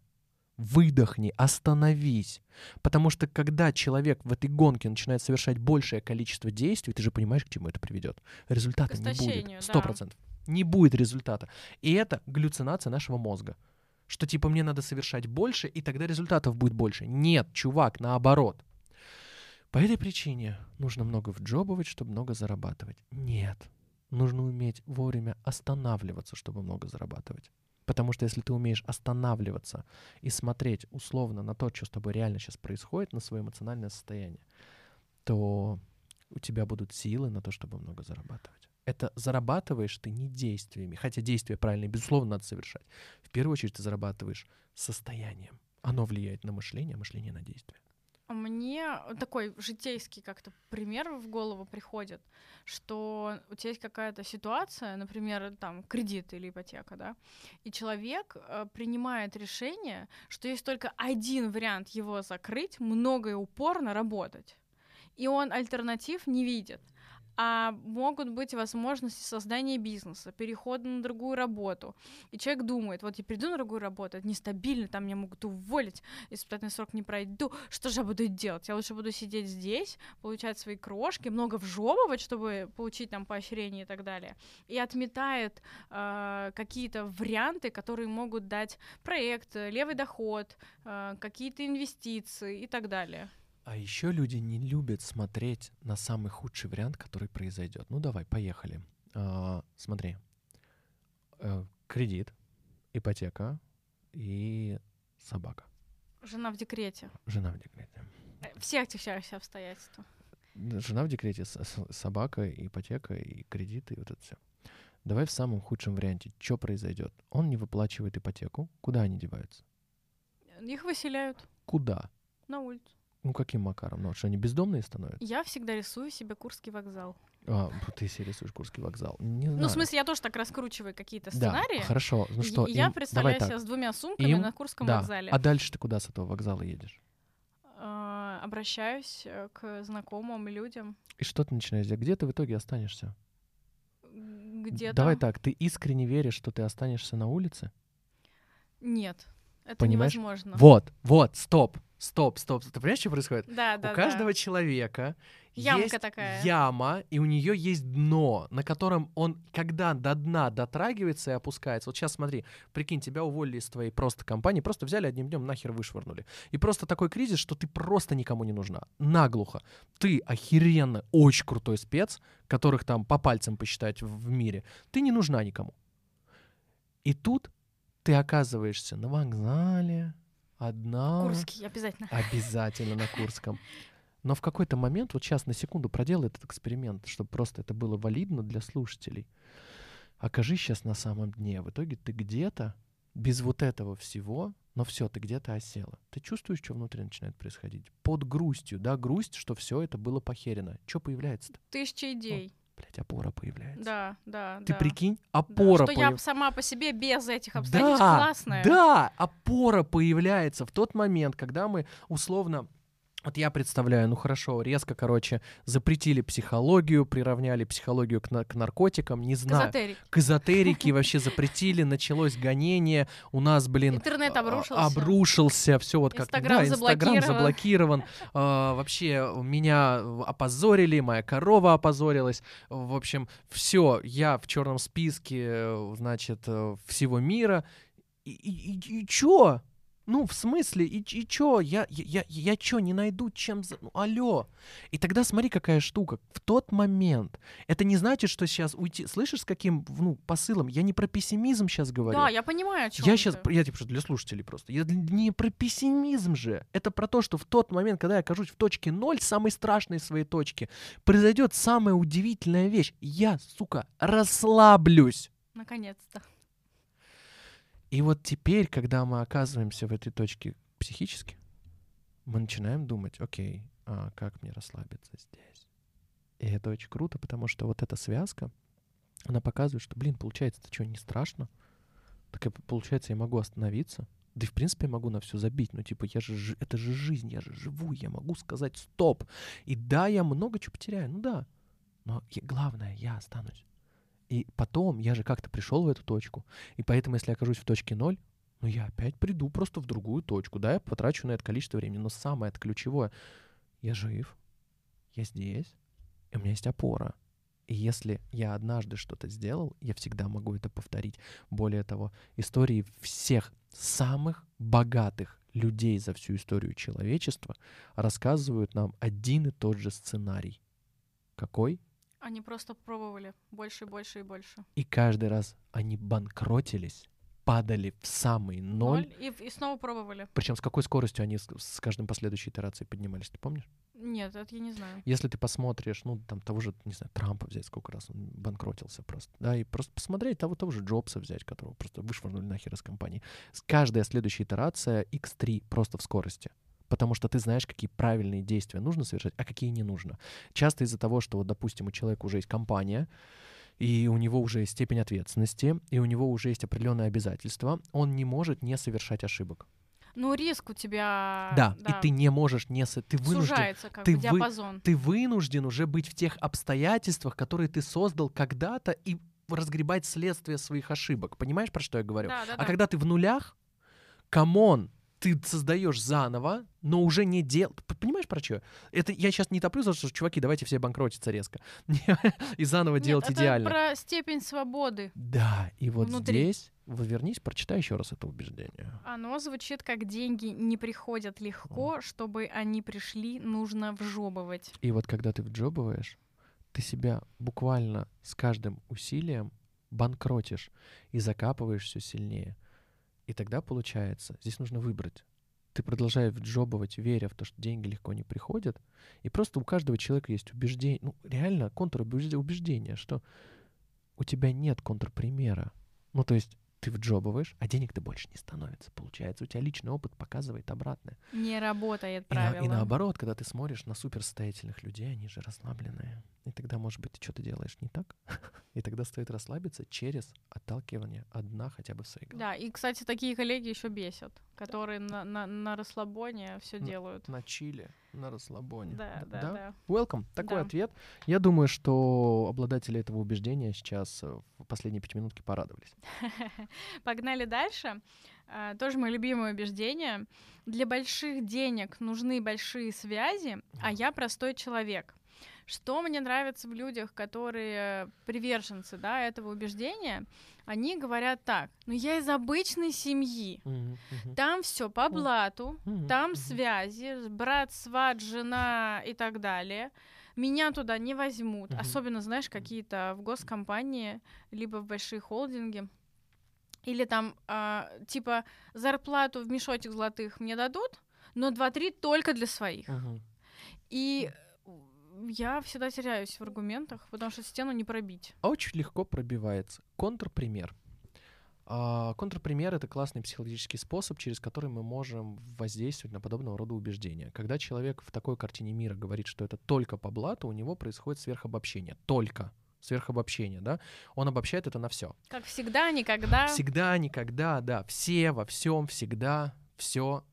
Speaker 2: Выдохни, остановись. Потому что когда человек в этой гонке начинает совершать большее количество действий, ты же понимаешь, к чему это приведет. Результата не будет. Сто процентов. Да. Не будет результата. И это галлюцинация нашего мозга. Что типа мне надо совершать больше, и тогда результатов будет больше. Нет, чувак, наоборот. По этой причине нужно много вджобывать, чтобы много зарабатывать. Нет, нужно уметь вовремя останавливаться, чтобы много зарабатывать. Потому что если ты умеешь останавливаться и смотреть условно на то, что с тобой реально сейчас происходит, на свое эмоциональное состояние, то у тебя будут силы на то, чтобы много зарабатывать. Это зарабатываешь ты не действиями, хотя действия правильные, безусловно, надо совершать. В первую очередь ты зарабатываешь состоянием. Оно влияет на мышление, а мышление на действие.
Speaker 1: Мне такой житейский как-то пример в голову приходит, что у тебя есть какая-то ситуация, например, там кредит или ипотека, да, и человек э, принимает решение, что есть только один вариант его закрыть, много и упорно работать, и он альтернатив не видит а могут быть возможности создания бизнеса, перехода на другую работу. И человек думает, вот я приду на другую работу, это нестабильно, там меня могут уволить, испытательный срок не пройду, что же я буду делать? Я лучше буду сидеть здесь, получать свои крошки, много вжевывать, чтобы получить там поощрение и так далее. И отметает э, какие-то варианты, которые могут дать проект, левый доход, э, какие-то инвестиции и так далее.
Speaker 2: А еще люди не любят смотреть на самый худший вариант, который произойдет. Ну давай, поехали. А, смотри. Э, кредит, ипотека и собака.
Speaker 1: Жена в декрете.
Speaker 2: Жена в декрете.
Speaker 1: Э, все отягчающие обстоятельства.
Speaker 2: Жена в декрете, собака, ипотека и кредиты, и вот это все. Давай в самом худшем варианте. Что произойдет? Он не выплачивает ипотеку. Куда они деваются?
Speaker 1: Их выселяют.
Speaker 2: Куда?
Speaker 1: На улицу.
Speaker 2: Ну, каким макаром? Ну, что, они бездомные становятся?
Speaker 1: Я всегда рисую себе Курский вокзал.
Speaker 2: А, ты себе рисуешь Курский вокзал. Не знаю.
Speaker 1: Ну, в смысле, я тоже так раскручиваю какие-то сценарии.
Speaker 2: Да, хорошо. Ну что,
Speaker 1: и, им... Я представляю себя с двумя сумками им... на Курском
Speaker 2: да.
Speaker 1: вокзале.
Speaker 2: А дальше ты куда с этого вокзала едешь?
Speaker 1: А, обращаюсь э, к знакомым людям.
Speaker 2: И что ты начинаешь делать? Где ты в итоге останешься?
Speaker 1: Где-то.
Speaker 2: Давай так, ты искренне веришь, что ты останешься на улице?
Speaker 1: Нет. Это
Speaker 2: Понимаешь?
Speaker 1: невозможно.
Speaker 2: Вот, вот, стоп, стоп, стоп. Ты понимаешь, что происходит?
Speaker 1: Да, да.
Speaker 2: У каждого
Speaker 1: да.
Speaker 2: человека
Speaker 1: Ямка
Speaker 2: есть
Speaker 1: такая.
Speaker 2: яма, и у нее есть дно, на котором он, когда до дна дотрагивается и опускается. Вот сейчас смотри, прикинь, тебя уволили из твоей просто компании, просто взяли одним днем нахер вышвырнули. И просто такой кризис, что ты просто никому не нужна. Наглухо. Ты охеренно очень крутой спец, которых там по пальцам посчитать в мире. Ты не нужна никому. И тут ты оказываешься на вокзале, одна.
Speaker 1: Курский, обязательно.
Speaker 2: Обязательно на Курском. Но в какой-то момент, вот сейчас на секунду проделай этот эксперимент, чтобы просто это было валидно для слушателей. Окажись сейчас на самом дне. В итоге ты где-то без вот этого всего, но все, ты где-то осела. Ты чувствуешь, что внутри начинает происходить? Под грустью, да, грусть, что все это было похерено. Что появляется-то?
Speaker 1: Тысяча идей
Speaker 2: блядь, опора появляется.
Speaker 1: Да, да,
Speaker 2: Ты
Speaker 1: да.
Speaker 2: прикинь, опора
Speaker 1: да, Что
Speaker 2: появ...
Speaker 1: я сама по себе без этих обстоятельств
Speaker 2: да,
Speaker 1: классная.
Speaker 2: Да, опора появляется в тот момент, когда мы условно вот я представляю, ну хорошо, резко, короче, запретили психологию, приравняли психологию к, на- к наркотикам, не знаю.
Speaker 1: К эзотерике.
Speaker 2: К эзотерике [LAUGHS] вообще запретили, началось гонение, у нас, блин...
Speaker 1: Интернет
Speaker 2: а-
Speaker 1: обрушился.
Speaker 2: Обрушился, все вот как...
Speaker 1: Инстаграм
Speaker 2: да, Инстаграм
Speaker 1: заблокирован.
Speaker 2: заблокирован. А, вообще меня опозорили, моя корова опозорилась. В общем, все, я в черном списке, значит, э, всего мира. И, и, и, и чё? Ну, в смысле, и, и чё? Я, я, я, я чё, не найду чем... За... Ну, алло. И тогда смотри, какая штука. В тот момент. Это не значит, что сейчас уйти... Слышишь, с каким ну, посылом? Я не про пессимизм сейчас говорю.
Speaker 1: Да, я понимаю, о чем
Speaker 2: Я сейчас, я типа, для слушателей просто. Я не про пессимизм же. Это про то, что в тот момент, когда я окажусь в точке ноль, самой страшной своей точке, произойдет самая удивительная вещь. Я, сука, расслаблюсь.
Speaker 1: Наконец-то.
Speaker 2: И вот теперь, когда мы оказываемся в этой точке психически, мы начинаем думать, окей, а как мне расслабиться здесь? И это очень круто, потому что вот эта связка, она показывает, что, блин, получается, это что, не страшно? Так и получается, я могу остановиться. Да и, в принципе, я могу на все забить. Ну, типа, я же, это же жизнь, я же живу, я могу сказать стоп. И да, я много чего потеряю, ну да. Но я- главное, я останусь. И потом я же как-то пришел в эту точку. И поэтому, если я окажусь в точке ноль, ну я опять приду просто в другую точку. Да, я потрачу на это количество времени. Но самое это ключевое, я жив, я здесь, и у меня есть опора. И если я однажды что-то сделал, я всегда могу это повторить. Более того, истории всех самых богатых людей за всю историю человечества рассказывают нам один и тот же сценарий. Какой?
Speaker 1: Они просто пробовали больше, больше и больше.
Speaker 2: И каждый раз они банкротились падали в самый ноль.
Speaker 1: Ноль. И, и снова пробовали.
Speaker 2: Причем с какой скоростью они с, с каждым последующей итерацией поднимались, ты помнишь?
Speaker 1: Нет, это я не знаю.
Speaker 2: Если ты посмотришь, ну, там того же, не знаю, Трампа взять, сколько раз он банкротился просто, да, и просто посмотреть того, того же Джобса взять, которого просто вышвырнули нахер из компании. С каждая следующая итерация x3 просто в скорости потому что ты знаешь, какие правильные действия нужно совершать, а какие не нужно. Часто из-за того, что, вот, допустим, у человека уже есть компания, и у него уже есть степень ответственности, и у него уже есть определенные обязательства, он не может не совершать ошибок.
Speaker 1: Ну, риск у тебя...
Speaker 2: Да, и ты не можешь не... Ты вынужден...
Speaker 1: Сужается как
Speaker 2: ты
Speaker 1: бы
Speaker 2: вы-
Speaker 1: диапазон.
Speaker 2: Ты вынужден уже быть в тех обстоятельствах, которые ты создал когда-то, и разгребать следствие своих ошибок. Понимаешь, про что я говорю?
Speaker 1: Да, да,
Speaker 2: А
Speaker 1: да.
Speaker 2: когда ты в нулях, come on, ты создаешь заново, но уже не дел... Понимаешь, про что? Это я сейчас не топлю, за то, чуваки, давайте все банкротиться резко. [LAUGHS] И заново
Speaker 1: Нет,
Speaker 2: делать
Speaker 1: это
Speaker 2: идеально.
Speaker 1: про степень свободы.
Speaker 2: Да, и вот
Speaker 1: Внутри.
Speaker 2: здесь, вот вернись, прочитай еще раз это убеждение.
Speaker 1: Оно звучит как деньги не приходят легко, чтобы они пришли, нужно въёбывать.
Speaker 2: И вот когда ты вджобываешь, ты себя буквально с каждым усилием банкротишь и закапываешь все сильнее. И тогда получается, здесь нужно выбрать. Ты продолжаешь вджобывать, веря в то, что деньги легко не приходят, и просто у каждого человека есть убеждение, ну реально контрубеждение, что у тебя нет контрпримера. Ну то есть ты вджобываешь, а денег-то больше не становится. Получается, у тебя личный опыт показывает обратное.
Speaker 1: Не работает
Speaker 2: И, на-
Speaker 1: правило.
Speaker 2: и наоборот, когда ты смотришь на суперсостоятельных людей, они же расслабленные. И тогда, может быть, ты что-то делаешь не так. [LAUGHS] И тогда стоит расслабиться через отталкивание одна хотя бы в своей голове.
Speaker 1: Да, и, кстати, такие коллеги еще бесят, которые на, на, на расслабоне все делают.
Speaker 2: На чили, на расслабоне.
Speaker 1: Да, да, да.
Speaker 2: Welcome. Такой
Speaker 1: Да.
Speaker 2: ответ. Я думаю, что обладатели этого убеждения сейчас э, в последние пятиминутки порадовались. [LAUGHS]
Speaker 1: Погнали дальше. А, Тоже мое любимое убеждение. Для больших денег нужны большие связи, а я простой человек. Что мне нравится в людях, которые приверженцы да, этого убеждения, они говорят так, ну я из обычной семьи, там все по блату, там связи, брат, сват, жена и так далее. Меня туда не возьмут.
Speaker 2: Мгм.
Speaker 1: Особенно, знаешь, какие-то в госкомпании, либо в большие холдинги. Или там, а, типа, зарплату в мешочек золотых мне дадут, но 2-3 только для своих.
Speaker 2: Мгм.
Speaker 1: И я всегда теряюсь в аргументах, потому что стену не пробить.
Speaker 2: Очень легко пробивается. Контрпример. А, Контрпример — это классный психологический способ, через который мы можем воздействовать на подобного рода убеждения. Когда человек в такой картине мира говорит, что это только по блату, у него происходит сверхобобщение. Только сверхобобщение, да? Он обобщает это на все.
Speaker 1: Как всегда, никогда.
Speaker 2: Всегда, никогда, да. Все, во всем, всегда, все,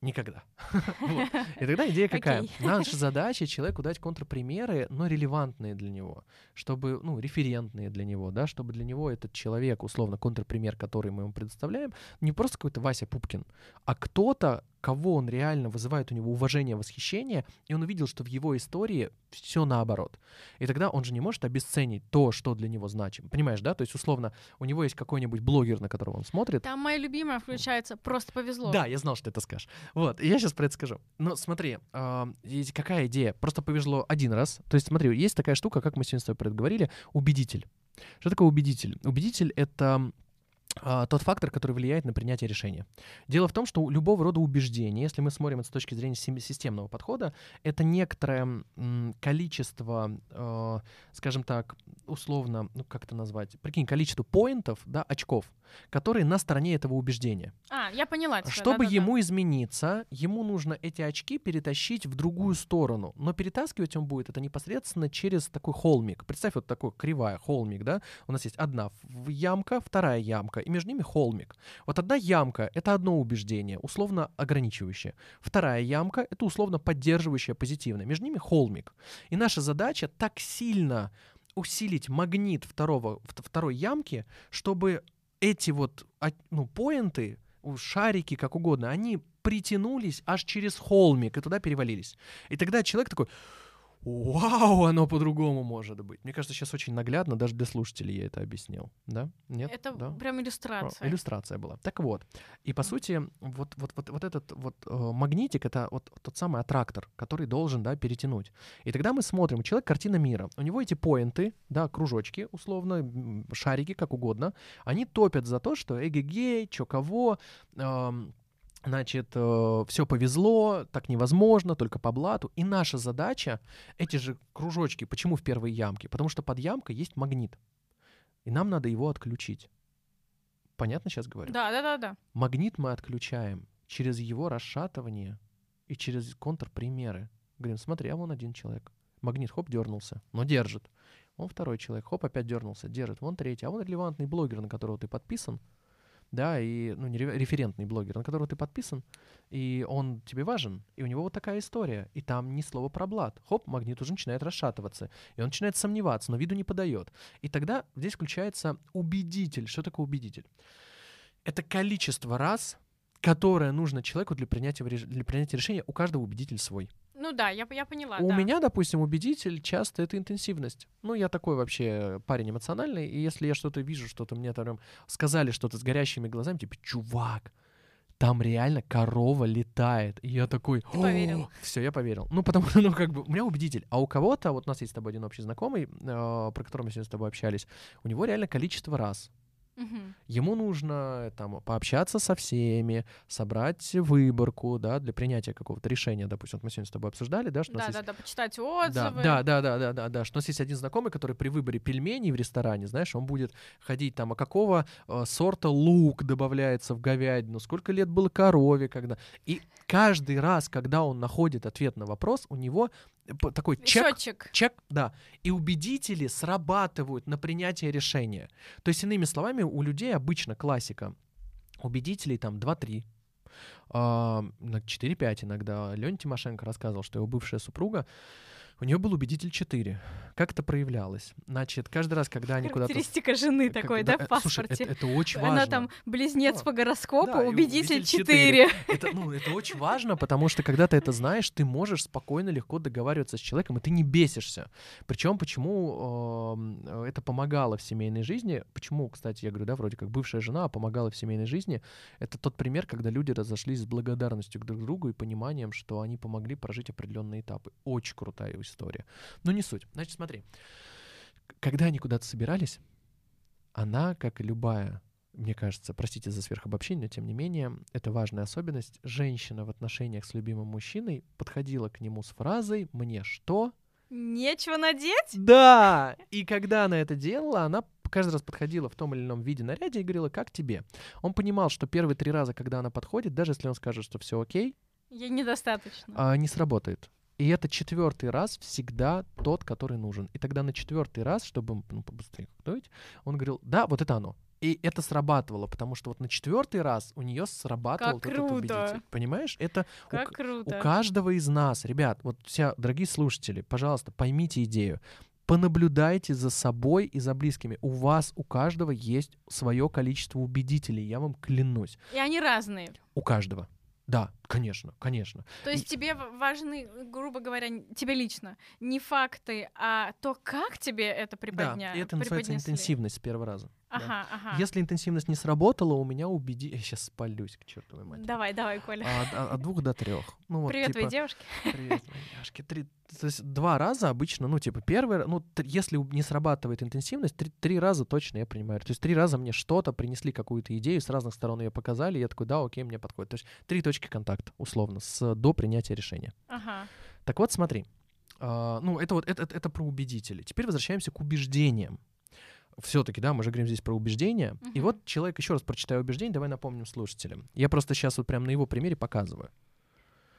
Speaker 2: никогда. [LAUGHS] Вот. И тогда идея какая? Наша [LAUGHS] задача человеку дать контрпримеры, но релевантные для него, чтобы, ну, референтные для него, да, чтобы для него этот человек, условно, контрпример, который мы ему предоставляем, не просто какой-то Вася Пупкин, а кто-то, кого он реально вызывает у него уважение, восхищение, и он увидел, что в его истории все наоборот. И тогда он же не может обесценить то, что для него значимо. Понимаешь, да? То есть, условно, у него есть какой-нибудь блогер, на которого он смотрит,
Speaker 1: Там моя любимая включается, просто повезло.
Speaker 2: да, я знал, что ты это скажешь. Вот, и я сейчас про это скажу. Но смотри, есть какая идея? Просто повезло один раз. То есть смотри, есть такая штука, как мы сегодня с тобой про это говорили, убедитель. Что такое убедитель? Убедитель — это тот фактор, который влияет на принятие решения. Дело в том, что у любого рода убеждения, если мы смотрим это с точки зрения системного подхода, это некоторое количество, э, скажем так, условно, ну как это назвать, прикинь, количество поинтов, да, очков, которые на стороне этого убеждения.
Speaker 1: А, я поняла тебя.
Speaker 2: Чтобы
Speaker 1: да-да-да.
Speaker 2: ему измениться, ему нужно эти очки перетащить в другую сторону. Но перетаскивать он будет это непосредственно через такой холмик. Представь, вот такой кривая холмик, да? У нас есть одна ямка, вторая ямка, и между ними холмик. Вот одна ямка — это одно убеждение, условно ограничивающее. Вторая ямка — это условно поддерживающее, позитивное. Между ними холмик. И наша задача так сильно усилить магнит второго, вт- второй ямки, чтобы эти вот а, ну, поинты, шарики, как угодно, они притянулись аж через холмик и туда перевалились. И тогда человек такой, вау, оно по-другому может быть. Мне кажется, сейчас очень наглядно, даже для слушателей я это объяснил. Да? Нет?
Speaker 1: Это
Speaker 2: да?
Speaker 1: прям
Speaker 2: О,
Speaker 1: иллюстрация.
Speaker 2: иллюстрация была. Так вот, и по сути, вот, вот, вот, вот этот вот э, магнитик это вот тот самый аттрактор, который должен, да, перетянуть. И тогда мы смотрим, человек картина мира, у него эти поинты, да, кружочки, условно, шарики, как угодно, они топят за то, что эгегей, чё кого, эм, Значит, все повезло, так невозможно, только по блату. И наша задача, эти же кружочки, почему в первой ямке? Потому что под ямкой есть магнит. И нам надо его отключить. Понятно сейчас говорю?
Speaker 1: Да, да, да, да.
Speaker 2: Магнит мы отключаем через его расшатывание и через контрпримеры. Говорим, смотри, а вон один человек. Магнит, хоп, дернулся, но держит. Вон второй человек, хоп, опять дернулся, держит. Вон третий, а вон релевантный блогер, на которого ты подписан. Да, и, ну, не ре- референтный блогер, на которого ты подписан, и он тебе важен, и у него вот такая история, и там ни слова про блат. Хоп, магнит уже начинает расшатываться, и он начинает сомневаться, но виду не подает. И тогда здесь включается убедитель. Что такое убедитель? Это количество раз, которое нужно человеку для принятия, для принятия решения. У каждого убедитель свой.
Speaker 1: Ну да, я, я поняла.
Speaker 2: У
Speaker 1: да.
Speaker 2: меня, допустим, убедитель часто это интенсивность. Ну, я такой вообще парень эмоциональный, и если я что-то вижу, что-то мне там сказали что-то с горящими глазами, типа, чувак, там реально корова летает. И я такой,
Speaker 1: поверил.
Speaker 2: Все, я поверил. Ну, потому что, ну, как бы, у меня убедитель. А у кого-то, вот у нас есть с тобой один общий знакомый, э, про которого мы сегодня с тобой общались, у него реально количество раз.
Speaker 1: Мгм.
Speaker 2: Ему нужно там пообщаться со всеми, собрать выборку, да, для принятия какого-то решения. Допустим, вот мы сегодня с тобой обсуждали, да, что у нас
Speaker 1: Да,
Speaker 2: есть
Speaker 1: да, да, почитать
Speaker 2: да,
Speaker 1: отзывы.
Speaker 2: да, да, да, да, да, да, что у нас есть один знакомый, который при выборе пельменей в ресторане, знаешь, он будет ходить там, а какого э, сорта лук добавляется в говядину, сколько лет было корове, когда. И каждый раз, когда он находит ответ на вопрос, у него такой чек,
Speaker 1: Счетчик.
Speaker 2: чек, да, и убедители срабатывают на принятие решения. То есть, иными словами, у людей обычно классика. Убедителей там 2-3. а, на 4-5 иногда. Леонид Тимошенко рассказывал, что его бывшая супруга, у нее был убедитель 4. Как это проявлялось? Значит, каждый раз, когда они куда-то...
Speaker 1: Характеристика жены
Speaker 2: как-
Speaker 1: такой, да,
Speaker 2: э,
Speaker 1: в
Speaker 2: Слушай,
Speaker 1: паспорте.
Speaker 2: это, это очень
Speaker 1: Она
Speaker 2: важно.
Speaker 1: там близнец
Speaker 2: А,
Speaker 1: по гороскопу,
Speaker 2: да,
Speaker 1: убедитель
Speaker 2: убедитель
Speaker 1: 4.
Speaker 2: Это, ну, это очень важно, потому что когда ты это знаешь, ты можешь спокойно, легко договариваться с человеком, и ты не бесишься. Причем, почему э, это помогало в семейной жизни? Почему, кстати, я говорю, да, вроде как бывшая жена помогала в семейной жизни? Это тот пример, когда люди разошлись с благодарностью к друг другу и пониманием, что они помогли прожить определенные этапы. Очень крутая история. Но не суть. Значит, смотри. Когда они куда-то собирались, она, как и любая мне кажется, простите за сверхобобщение, но тем не менее, это важная особенность. Женщина в отношениях с любимым мужчиной подходила к нему с фразой «Мне что?»
Speaker 1: Нечего надеть?
Speaker 2: Да! И когда она это делала, она каждый раз подходила в том или ином виде наряде и говорила «Как тебе?». Он понимал, что первые три раза, когда она подходит, даже если он скажет, что все окей,
Speaker 1: Ей недостаточно.
Speaker 2: а, не сработает. И это четвертый раз всегда тот, который нужен. И тогда на четвертый раз, чтобы ну, побыстрее готовить, он говорил, да, вот это оно. И это срабатывало, потому что вот на четвертый раз у нее срабатывал
Speaker 1: Как
Speaker 2: этот
Speaker 1: круто.
Speaker 2: убедитель. Понимаешь? Это у
Speaker 1: Как
Speaker 2: к-
Speaker 1: круто.
Speaker 2: у каждого из нас, ребят, вот все, дорогие слушатели, пожалуйста, поймите идею. Понаблюдайте за собой и за близкими. У вас, у каждого есть свое количество убедителей, я вам клянусь.
Speaker 1: И они разные.
Speaker 2: У каждого. Да, конечно, конечно.
Speaker 1: То есть тебе в- важны, грубо говоря, тебе лично не факты, а то, как тебе это приподня...
Speaker 2: Да, и это называется интенсивность с первого раза. Да.
Speaker 1: Ага, ага.
Speaker 2: Если интенсивность не сработала, у меня убеди... Я сейчас спалюсь к чертовой матери.
Speaker 1: Давай, давай, Коля.
Speaker 2: А, от- двух до трех. Ну, вот,
Speaker 1: Привет,
Speaker 2: типа,
Speaker 1: твоей девушке.
Speaker 2: Привет, мои няшки. Три, то есть два раза обычно, ну, типа, первый, ну, если не срабатывает интенсивность, три, три раза точно я принимаю. То есть три раза мне что-то принесли, какую-то идею, с разных сторон ее показали, и я такой, да, окей, мне подходит. То есть три точки контакта, условно, с, до принятия решения.
Speaker 1: Ага.
Speaker 2: Так вот, смотри. а, ну, это вот это, это, это про убедители. Теперь возвращаемся к убеждениям. Все-таки, да, мы же говорим здесь про убеждения. И
Speaker 1: Мгм.
Speaker 2: вот человек, еще раз прочитаю убеждение, давай напомним слушателям. Я просто сейчас вот прям на его примере показываю.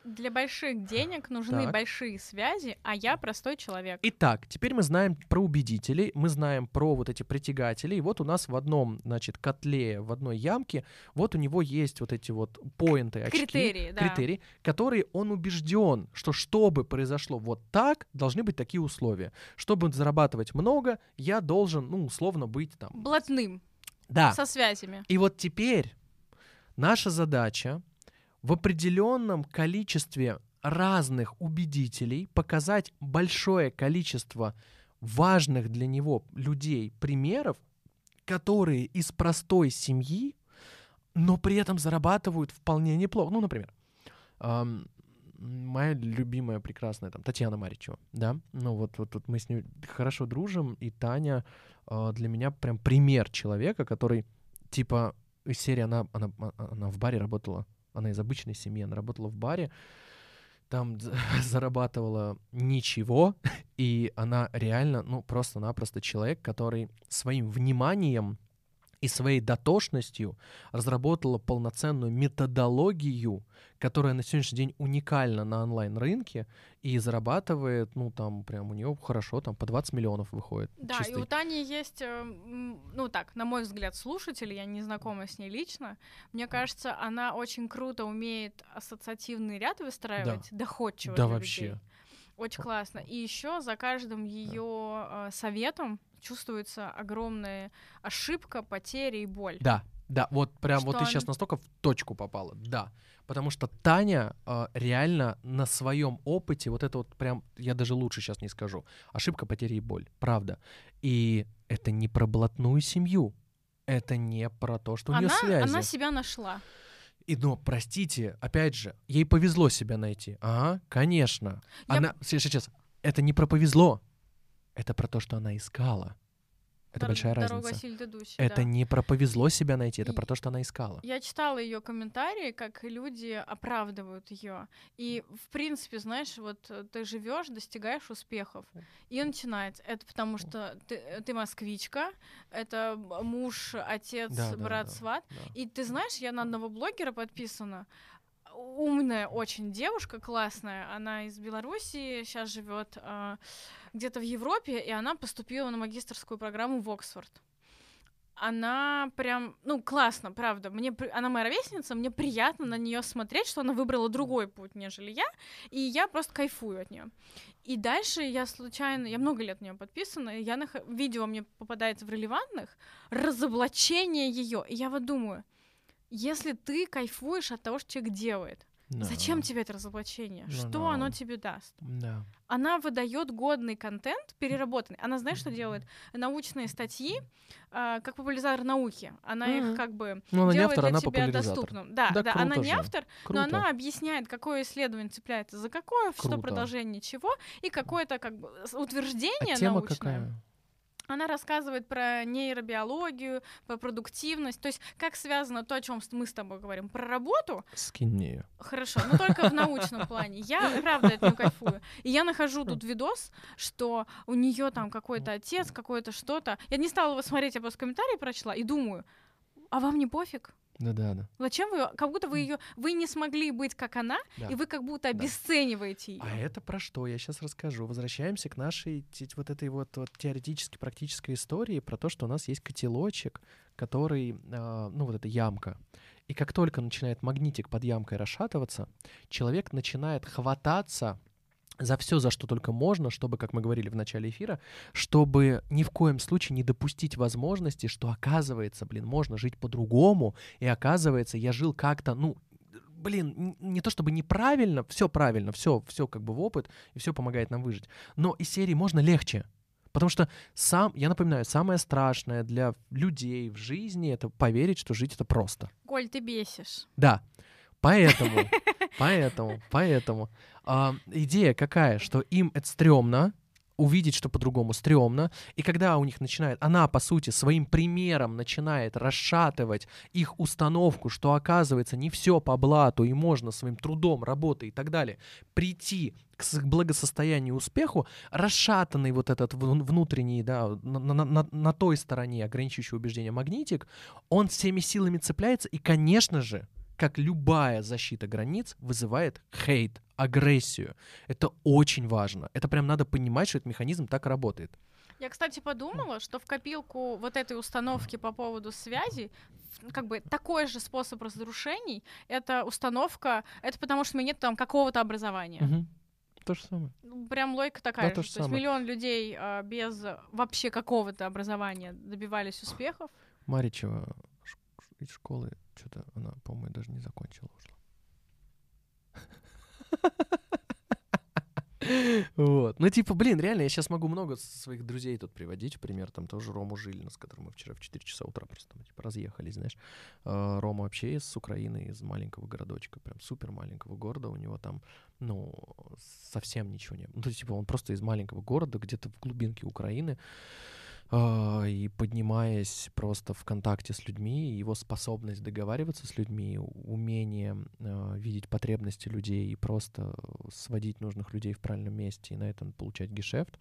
Speaker 1: Для больших денег нужны
Speaker 2: Так.
Speaker 1: большие связи, а я простой человек.
Speaker 2: Итак, теперь мы знаем про убедителей, мы знаем про вот эти притягатели. И вот у нас в одном, значит, котле, в одной ямке, вот у него есть вот эти вот поинты, очки,
Speaker 1: Критерии, да.
Speaker 2: критерии, которые он убежден, что чтобы произошло вот так, должны быть такие условия. Чтобы зарабатывать много, я должен, ну, условно быть там.
Speaker 1: Блатным,
Speaker 2: Да.
Speaker 1: со связями.
Speaker 2: И вот теперь наша задача в определенном количестве разных убедителей, показать большое количество важных для него людей примеров, которые из простой семьи, но при этом зарабатывают вполне неплохо. Ну, например, эм, моя любимая прекрасная там Татьяна Маричева, да, ну вот, вот, вот мы с ней хорошо дружим, и Таня э, для меня прям пример человека, который типа из серии она, она, она в баре работала, она из обычной семьи, она работала в баре, там [LAUGHS] зарабатывала ничего, [LAUGHS] и она реально, ну, просто-напросто человек, который своим вниманием и своей дотошностью разработала полноценную методологию, которая на сегодняшний день уникальна на онлайн-рынке и зарабатывает, ну, там, прям у нее хорошо, там, по 20 миллионов выходит.
Speaker 1: Да, чистый. и у Тани есть, э, ну, так, на мой взгляд, слушатель, я не знакома с ней лично, мне кажется, она очень круто умеет ассоциативный ряд выстраивать, да. доходчиво
Speaker 2: Да, вообще.
Speaker 1: Людей. Очень классно. И еще за каждым ее э, советом чувствуется огромная ошибка, потеря и боль.
Speaker 2: Да, да, вот прям что вот ты сейчас настолько в точку попала, да. Потому что Таня э, реально на своем опыте, вот это вот прям, я даже лучше сейчас не скажу, ошибка, потеря и боль, правда. И это не про блатную семью, это не про то, что у нее связи.
Speaker 1: Она себя нашла.
Speaker 2: И, но, простите, опять же, ей повезло себя найти. Ага, конечно. Я... Она, сейчас, сейчас, это не про повезло, это про то, что она искала. Это Дор- большая разница.
Speaker 1: Идущий,
Speaker 2: это
Speaker 1: да.
Speaker 2: не про повезло себя найти, это и про то, что она искала.
Speaker 1: Я читала ее комментарии, как люди оправдывают ее. И, в принципе, знаешь, вот э, ты живешь, достигаешь успехов. И начинается. Это потому что ты, э, ты москвичка, это муж, отец, да, брат, да, сват. Да, да. И ты знаешь, я на одного блогера подписана умная очень девушка, классная. Она из Белоруссии, сейчас живет э, где-то в Европе, и она поступила на магистрскую программу в Оксфорд. Она прям, ну, классно, правда. Мне, она моя ровесница, мне приятно на нее смотреть, что она выбрала другой путь, нежели я, и я просто кайфую от нее. И дальше я случайно, я много лет на нее подписана, я нах... видео мне попадается в релевантных, разоблачение ее, и я вот думаю, если ты кайфуешь от того, что человек делает, no. зачем тебе это разоблачение? No, что no. оно тебе даст?
Speaker 2: No.
Speaker 1: Она выдает годный контент, переработанный. Она знает, что делает научные статьи, э, как популяризатор науки. Она mm-hmm. их как бы
Speaker 2: ну,
Speaker 1: делает
Speaker 2: автор,
Speaker 1: для тебя доступным. Да,
Speaker 2: да,
Speaker 1: да она не
Speaker 2: же.
Speaker 1: автор,
Speaker 2: круто.
Speaker 1: но она объясняет, какое исследование цепляется за какое,
Speaker 2: круто.
Speaker 1: что продолжение чего, и какое-то как бы утверждение
Speaker 2: а тема
Speaker 1: научное.
Speaker 2: Какая?
Speaker 1: Она рассказывает про нейробиологию, про продуктивность, то есть как связано то, о чем мы с тобой говорим, про работу.
Speaker 2: Скинь ее.
Speaker 1: Хорошо, но только в научном плане. [LAUGHS] Я правда это не кайфую. И я нахожу тут видос, что у нее там какой-то отец, какое-то что-то. Я не стала его смотреть, я просто комментарии прочла и думаю, а вам не пофиг?
Speaker 2: Да, да, да.
Speaker 1: Зачем вы, как будто вы ее, вы не смогли быть как она, да. и вы как будто обесцениваете ее.
Speaker 2: А это про что? Я сейчас расскажу. Возвращаемся к нашей вот этой вот, вот теоретически практической истории про то, что у нас есть котелочек, который, э, ну вот эта ямка. И как только начинает магнитик под ямкой расшатываться, человек начинает хвататься за все, за что только можно, чтобы, как мы говорили в начале эфира, чтобы ни в коем случае не допустить возможности, что оказывается, блин, можно жить по-другому, и оказывается, я жил как-то, ну, блин, не то чтобы неправильно, все правильно, все, все как бы в опыт, и все помогает нам выжить. Но из серии можно легче. Потому что сам, я напоминаю, самое страшное для людей в жизни это поверить, что жить это просто.
Speaker 1: Коль, ты бесишь.
Speaker 2: Да. [LAUGHS] Поэтому, поэтому, поэтому. Э, идея какая, что им это стрёмно, увидеть, что по-другому стрёмно, и когда у них начинает, она, по сути, своим примером начинает расшатывать их установку, что, оказывается, не все по блату, и можно своим трудом, работой и так далее прийти к благосостоянию успеху, расшатанный вот этот внутренний, да, на, на, на, на той стороне ограничивающего убеждения магнитик, он всеми силами цепляется, и, конечно же, как любая защита границ, вызывает хейт, агрессию. Это очень важно. Это прям надо понимать, что этот механизм так работает.
Speaker 1: Я, кстати, подумала, что в копилку вот этой установки по поводу связи как бы такой же способ разрушений — это установка, это потому что у меня нет там какого-то образования.
Speaker 2: Угу. То же самое.
Speaker 1: Ну, прям логика такая
Speaker 2: да, то,
Speaker 1: же. То есть миллион людей а, без вообще какого-то образования добивались успехов.
Speaker 2: Маричева из школы что-то она, по-моему, даже не закончила, ушла. Вот, ну типа, блин, реально, я сейчас могу много своих друзей тут приводить, пример, там тоже Рому Жилина, с которым мы вчера в 4 часа утра просто типа, разъехались, знаешь. А, Рома вообще из Украины, из маленького городочка, прям супер маленького города, у него там, ну, совсем ничего не... Ну, типа, он просто из маленького города, где-то в глубинке Украины, и поднимаясь просто в контакте с людьми, его способность договариваться с людьми, умение э, видеть потребности людей и просто сводить нужных людей в правильном месте и на этом получать гешефт,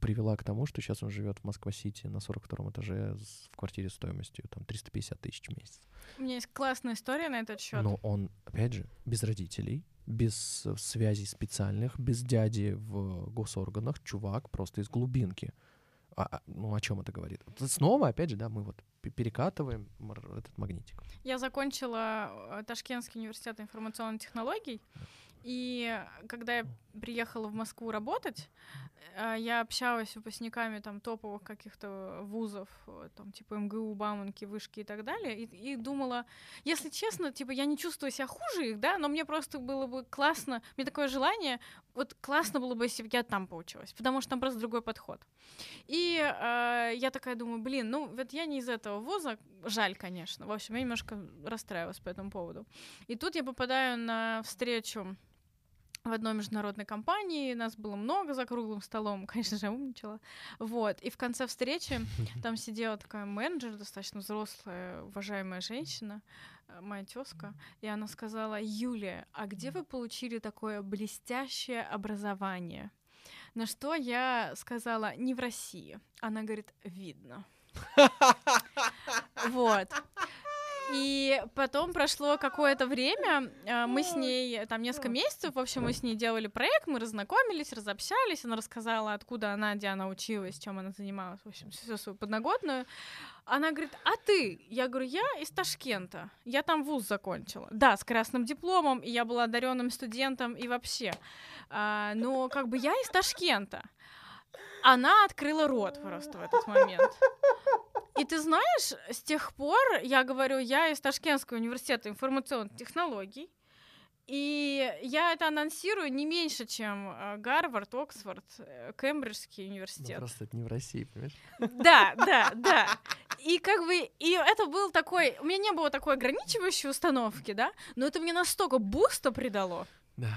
Speaker 2: привела к тому, что сейчас он живет в Москва-Сити на 42 этаже в квартире стоимостью там 350 тысяч в месяц.
Speaker 1: У меня есть классная история на этот счет.
Speaker 2: Но он, опять же, без родителей, без связей специальных, без дяди в госорганах, чувак просто из глубинки — а, а, ну, о чем это говорит? Снова, опять же, да, мы вот перекатываем этот магнитик.
Speaker 1: Я закончила э, Ташкентский университет информационных технологий, и когда я приехала в Москву работать, я общалась с выпускниками там топовых каких-то вузов, там типа МГУ, Бауманки, Вышки и так далее, и, и думала, если честно, типа я не чувствую себя хуже их, да, но мне просто было бы классно, мне такое желание, вот классно было бы, если бы я там поучилась, потому что там просто другой подход. И э, я такая думаю, блин, ну вот я не из этого вуза, жаль, конечно, в общем, я немножко расстраивалась по этому поводу. И тут я попадаю на встречу в одной международной компании, нас было много за круглым столом, [LAUGHS] конечно же, умничала. Вот, и в конце встречи [LAUGHS] там сидела такая менеджер, достаточно взрослая, уважаемая женщина, э, моя тезка, и она сказала, Юлия, а где вы получили такое блестящее образование? На что я сказала, не в России. Она говорит, видно. [LAUGHS] Вот. И потом прошло какое-то время, а, мы с ней, там несколько месяцев, в общем, мы с ней делали проект, мы разнакомились, разобщались, она рассказала, откуда она, где она училась, чем она занималась, в общем, всю свою подноготную. Она говорит, а ты? Я говорю, я из Ташкента, я там вуз закончила. Да, с красным дипломом, и я была одаренным студентом, и вообще. А, но как бы я из Ташкента. Она открыла рот просто в этот момент. И ты знаешь, с тех пор, я говорю, я из Ташкентского университета информационных технологий, и я это анонсирую не меньше, чем э, Гарвард, Оксфорд, э, Кембриджский университет.
Speaker 2: Ну, просто это не в России, понимаешь?
Speaker 1: Да, да, да. И как бы, и это был такой, у меня не было такой ограничивающей установки, да, но это мне настолько буста придало.
Speaker 2: Да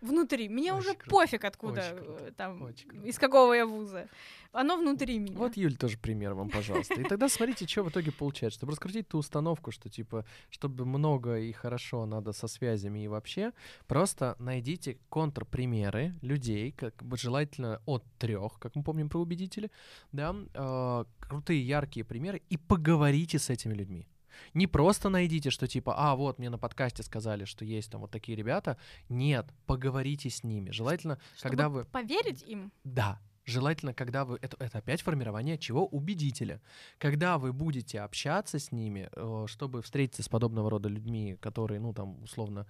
Speaker 1: внутри. Мне Очень уже круто. пофиг, откуда э, там, из какого я вуза. Оно внутри меня.
Speaker 2: Вот Юль тоже пример вам, пожалуйста. И тогда смотрите, что в итоге получается. Чтобы раскрутить ту установку, что типа, чтобы много и хорошо надо со связями и вообще, просто найдите контрпримеры людей, как бы желательно от трех, как мы помним про убедители, да, э, крутые яркие примеры, и поговорите с этими людьми. Не просто найдите, что типа, а, вот мне на подкасте сказали, что есть там вот такие ребята. Нет, поговорите с ними. Желательно,
Speaker 1: Чтобы
Speaker 2: когда вы...
Speaker 1: поверить им?
Speaker 2: Да, желательно, когда вы... Это, это опять формирование чего? Убедителя. Когда вы будете общаться с ними, э, чтобы встретиться с подобного рода людьми, которые, ну, там, условно,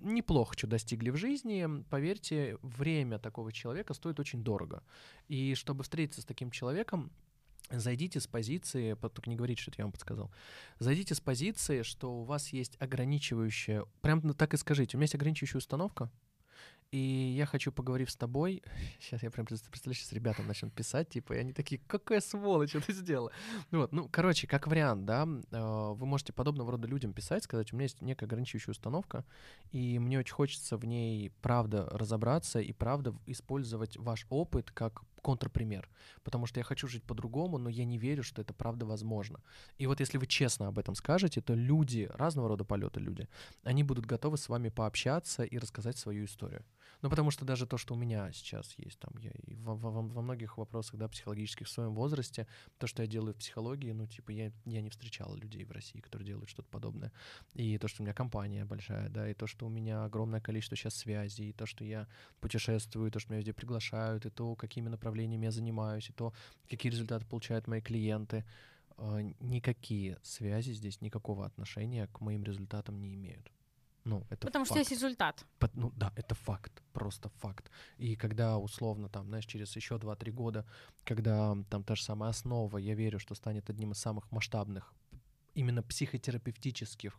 Speaker 2: неплохо что достигли в жизни, поверьте, время такого человека стоит очень дорого. И чтобы встретиться с таким человеком, Зайдите с позиции, только не говорите, что я вам подсказал. Зайдите с позиции, что у вас есть ограничивающая, прям так и скажите, у меня есть ограничивающая установка, и я хочу, поговорив с тобой, [LAUGHS] сейчас я прям представляю, сейчас ребятам начнут писать, типа, и они такие, какая сволочь это сделала. [LAUGHS] Ну вот, ну, короче, как вариант, да, а, вы можете подобного рода людям писать, сказать, у меня есть некая ограничивающая установка, и мне очень хочется в ней, правда, разобраться и, правда, использовать ваш опыт как контрпример, потому что я хочу жить по-другому, но я не верю, что это правда возможно. И вот если вы честно об этом скажете, то люди, разного рода полета люди, они будут готовы с вами пообщаться и рассказать свою историю. Ну, потому что даже то, что у меня сейчас есть, там, я и во, во, во многих вопросах, да, психологических в своем возрасте, то, что я делаю в психологии, ну, типа, я, я не встречал людей в России, которые делают что-то подобное. И то, что у меня компания большая, да, и то, что у меня огромное количество сейчас связей, и то, что я путешествую, и то, что меня везде приглашают, и то, какими направлениями я занимаюсь, и то, какие результаты получают мои клиенты, а, никакие связи здесь, никакого отношения к моим результатам не имеют. Ну, это
Speaker 1: Потому факт. что есть результат.
Speaker 2: По, ну да, это факт, просто факт. И когда условно там, знаешь, через еще 2-3 года, когда там та же самая основа, я верю, что станет одним из самых масштабных именно психотерапевтических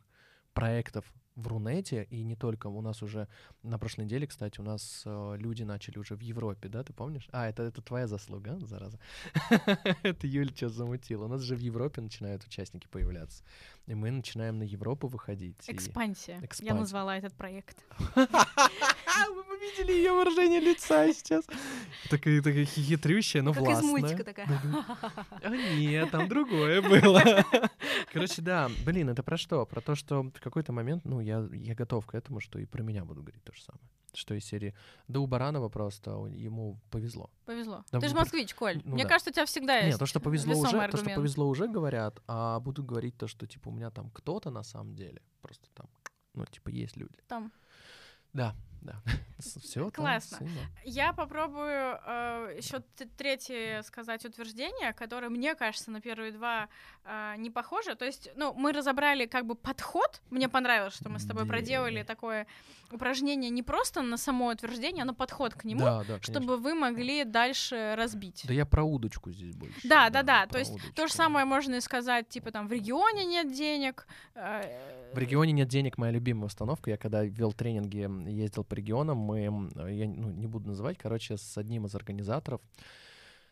Speaker 2: проектов в Рунете, и не только. У нас уже на прошлой неделе, кстати, у нас э, люди начали уже в Европе, да, ты помнишь? А, это, это твоя заслуга, а, зараза. [LAUGHS] Это Юль что замутила. У нас же в Европе начинают участники появляться. И мы начинаем на Европу выходить.
Speaker 1: Экспансия. Я назвала этот проект. [LAUGHS] [LAUGHS]
Speaker 2: Вы бы видели ее выражение лица сейчас. Такая, такая хитрющая, но
Speaker 1: Как из
Speaker 2: властная.
Speaker 1: мультика такая. [LAUGHS]
Speaker 2: А нет, там другое было. [LAUGHS] Короче, да, блин, это про что? Про то, что в какой-то момент, ну, я, я готов к этому, что и про меня буду говорить то же самое. Что из серии... Да у Баранова просто ему повезло.
Speaker 1: Повезло.
Speaker 2: Да,
Speaker 1: Ты же москвич, Коль.
Speaker 2: ну
Speaker 1: Мне
Speaker 2: да.
Speaker 1: кажется, у тебя всегда есть
Speaker 2: Нет, то, что повезло уже, то, что
Speaker 1: аргумент.
Speaker 2: повезло уже говорят, а буду говорить то, что, типа, у меня там кто-то на самом деле, просто там, ну, типа, есть люди.
Speaker 1: Там.
Speaker 2: Да, да. [LAUGHS] Все
Speaker 1: Классно. Я попробую еще третье сказать утверждение, которое, мне кажется, на первые два э, не похоже. То есть, ну, мы разобрали как бы подход. Мне понравилось, что мы с тобой проделали такое упражнение не просто на само утверждение, а на подход к нему,
Speaker 2: Да, да,
Speaker 1: чтобы вы могли дальше разбить.
Speaker 2: Да я про удочку здесь больше.
Speaker 1: Да, да, да.
Speaker 2: про
Speaker 1: То есть то
Speaker 2: удочку.
Speaker 1: же самое можно и сказать, типа там в регионе нет денег. э,
Speaker 2: В регионе нет денег, моя любимая установка. Я когда вел тренинги, ездил по регионам, мы, я ну, не буду называть, короче, с одним из организаторов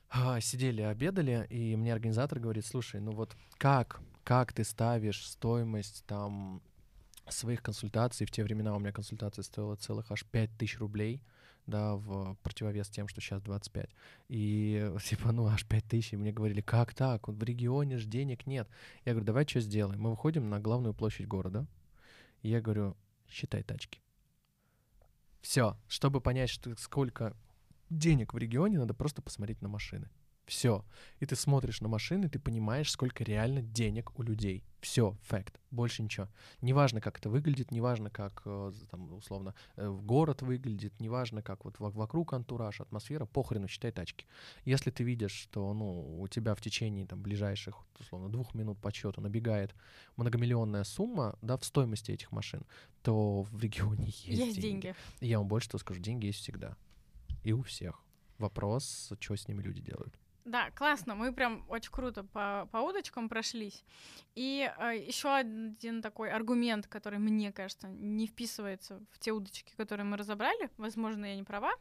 Speaker 2: а, сидели, обедали, и мне организатор говорит, слушай, ну вот как, как ты ставишь стоимость там своих консультаций? В те времена у меня консультация стоила целых аж 5000 рублей, да, в противовес тем, что сейчас 25. И [LAUGHS] типа, ну, аж 5 тысяч. И мне говорили, как так? В регионе же денег нет. Я говорю, давай что сделаем? Мы выходим на главную площадь города. И я говорю, считай тачки. Все. Чтобы понять, что сколько денег в регионе, надо просто посмотреть на машины. Все. И ты смотришь на машины, ты понимаешь, сколько реально денег у людей. Все, факт. Больше ничего. Неважно, как это выглядит, неважно, как, э, там, условно, э, в город выглядит, неважно, как вот во- вокруг антураж, атмосфера, похрену, считай тачки. Если ты видишь, что, ну, у тебя в течение, там, ближайших, условно, двух минут по счету набегает многомиллионная сумма, да, в стоимости этих машин, то в регионе [LAUGHS] есть,
Speaker 1: Есть деньги.
Speaker 2: И я вам больше того скажу, деньги есть всегда. И у всех. Вопрос, что с ними люди делают.
Speaker 1: Да, классно. Мы прям очень круто по, по удочкам прошлись. И еще один такой аргумент, который, мне кажется, не вписывается в те удочки, которые мы разобрали, возможно, я не права,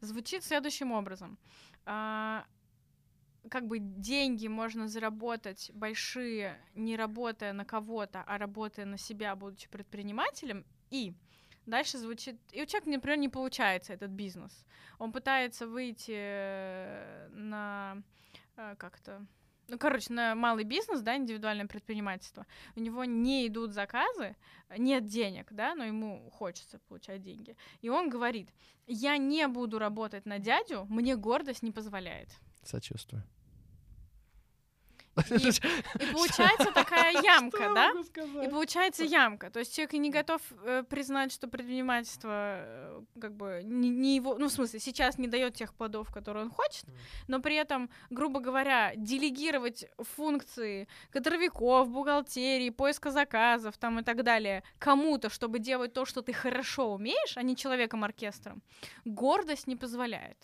Speaker 1: звучит следующим образом. А, как бы деньги можно заработать большие, не работая на кого-то, а работая на себя, будучи предпринимателем. И дальше звучит... И у человека, например, не получается этот бизнес. Он пытается выйти э, на э, как-то ну, короче, на малый бизнес, да, индивидуальное предпринимательство, у него не идут заказы, нет денег, да, но ему хочется получать деньги. И он говорит, я не буду работать на дядю, мне гордость не позволяет.
Speaker 2: Сочувствую.
Speaker 1: И, [LAUGHS] и получается такая [LAUGHS] ямка, да? И получается ямка. То есть человек и не готов э, признать, что предпринимательство э, как бы не, не его, ну в смысле сейчас не дает тех плодов, которые он хочет, но при этом, грубо говоря, делегировать функции кадровиков, бухгалтерии, поиска заказов там и так далее кому-то, чтобы делать то, что ты хорошо умеешь, а не человеком-оркестром, гордость не позволяет.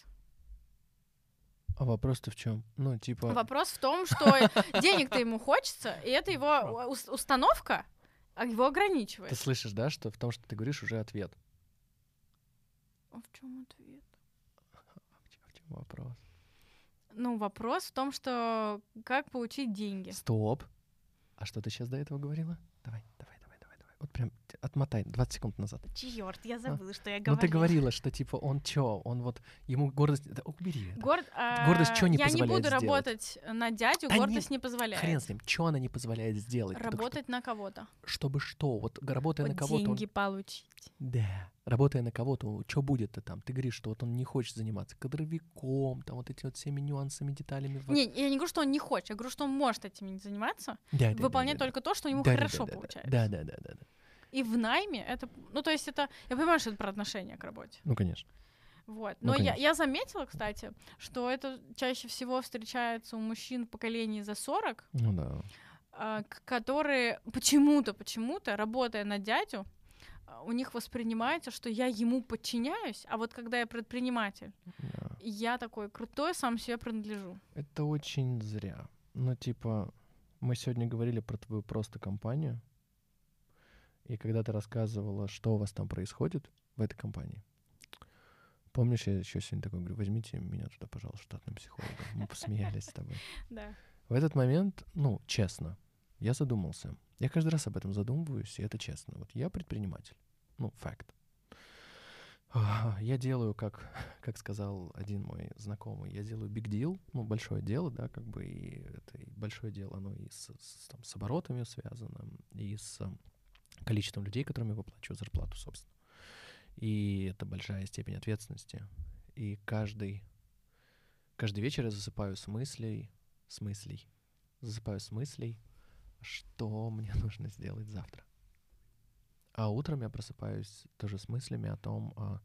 Speaker 2: А вопрос-то в чем? Ну, типа...
Speaker 1: Вопрос в том, что [LAUGHS] денег-то ему хочется, и это его ус- установка, а его ограничивает.
Speaker 2: Ты слышишь, да, что в том, что ты говоришь, уже ответ.
Speaker 1: А в чем ответ? [LAUGHS]
Speaker 2: В чем вопрос?
Speaker 1: Ну, вопрос в том, что как получить деньги.
Speaker 2: Стоп. А что ты сейчас до этого говорила? Давай, давай, давай, давай, давай. Вот прям отмотай 20 секунд назад.
Speaker 1: Черт, я
Speaker 2: забыла,
Speaker 1: что я
Speaker 2: Ну ты говорила, что типа он чё, он вот ему гордость. Да убери это.
Speaker 1: Горд, а,
Speaker 2: Гордость чё не
Speaker 1: я не
Speaker 2: позволяет
Speaker 1: буду
Speaker 2: сделать?
Speaker 1: работать на дядю,
Speaker 2: Да не-
Speaker 1: гордость не позволяет.
Speaker 2: Хрен с ним, чё она не позволяет сделать? Только что-
Speaker 1: Работать на кого-то.
Speaker 2: чтобы что? Вот работая
Speaker 1: Вот
Speaker 2: на кого-то. он-
Speaker 1: деньги получить.
Speaker 2: Да. Работая на кого-то, что будет-то там? Ты говоришь, что вот он не хочет заниматься кадровиком, там вот эти вот всеми нюансами, деталями.
Speaker 1: Не, я не говорю, что он не хочет, я говорю, что он может этим не заниматься,
Speaker 2: Да, да,
Speaker 1: выполнять
Speaker 2: да, да,
Speaker 1: только то, что ему
Speaker 2: да, да,
Speaker 1: хорошо
Speaker 2: да, да,
Speaker 1: получается.
Speaker 2: Да, да, да, да, да.
Speaker 1: И в найме это, ну то есть это, я понимаю, что это про отношение к работе.
Speaker 2: Ну, конечно.
Speaker 1: Вот.
Speaker 2: Ну,
Speaker 1: Но я,
Speaker 2: конечно.
Speaker 1: я заметила, кстати, что это чаще всего встречается у мужчин поколений за 40,
Speaker 2: Ну да.
Speaker 1: а, которые почему-то, почему-то, работая на дядю, а, у них воспринимается, что я ему подчиняюсь, а вот когда я предприниматель,
Speaker 2: да.
Speaker 1: я такой крутой, сам себе принадлежу.
Speaker 2: Это очень зря. Ну, типа, мы сегодня говорили про твою просто компанию. И когда ты рассказывала, что у вас там происходит в этой компании, помнишь, я еще сегодня такой говорю, возьмите меня туда, пожалуйста, штатным психологом. Мы посмеялись с тобой. [LAUGHS]
Speaker 1: Да.
Speaker 2: В этот момент, ну, честно, я задумался. Я каждый раз об этом задумываюсь, и это честно. Вот я предприниматель. Ну, факт. Я делаю, как, [LAUGHS] как сказал один мой знакомый, я делаю big deal, ну, большое дело, да, как бы, и это и большое дело, оно и с, с, там, с оборотами связано, и с количеством людей, которым я выплачиваю зарплату, собственно. И это большая степень ответственности. И каждый, каждый вечер я засыпаю с мыслей, с мыслей, засыпаю с мыслей, что мне [LAUGHS] нужно сделать завтра. А утром я просыпаюсь тоже с мыслями о том, а,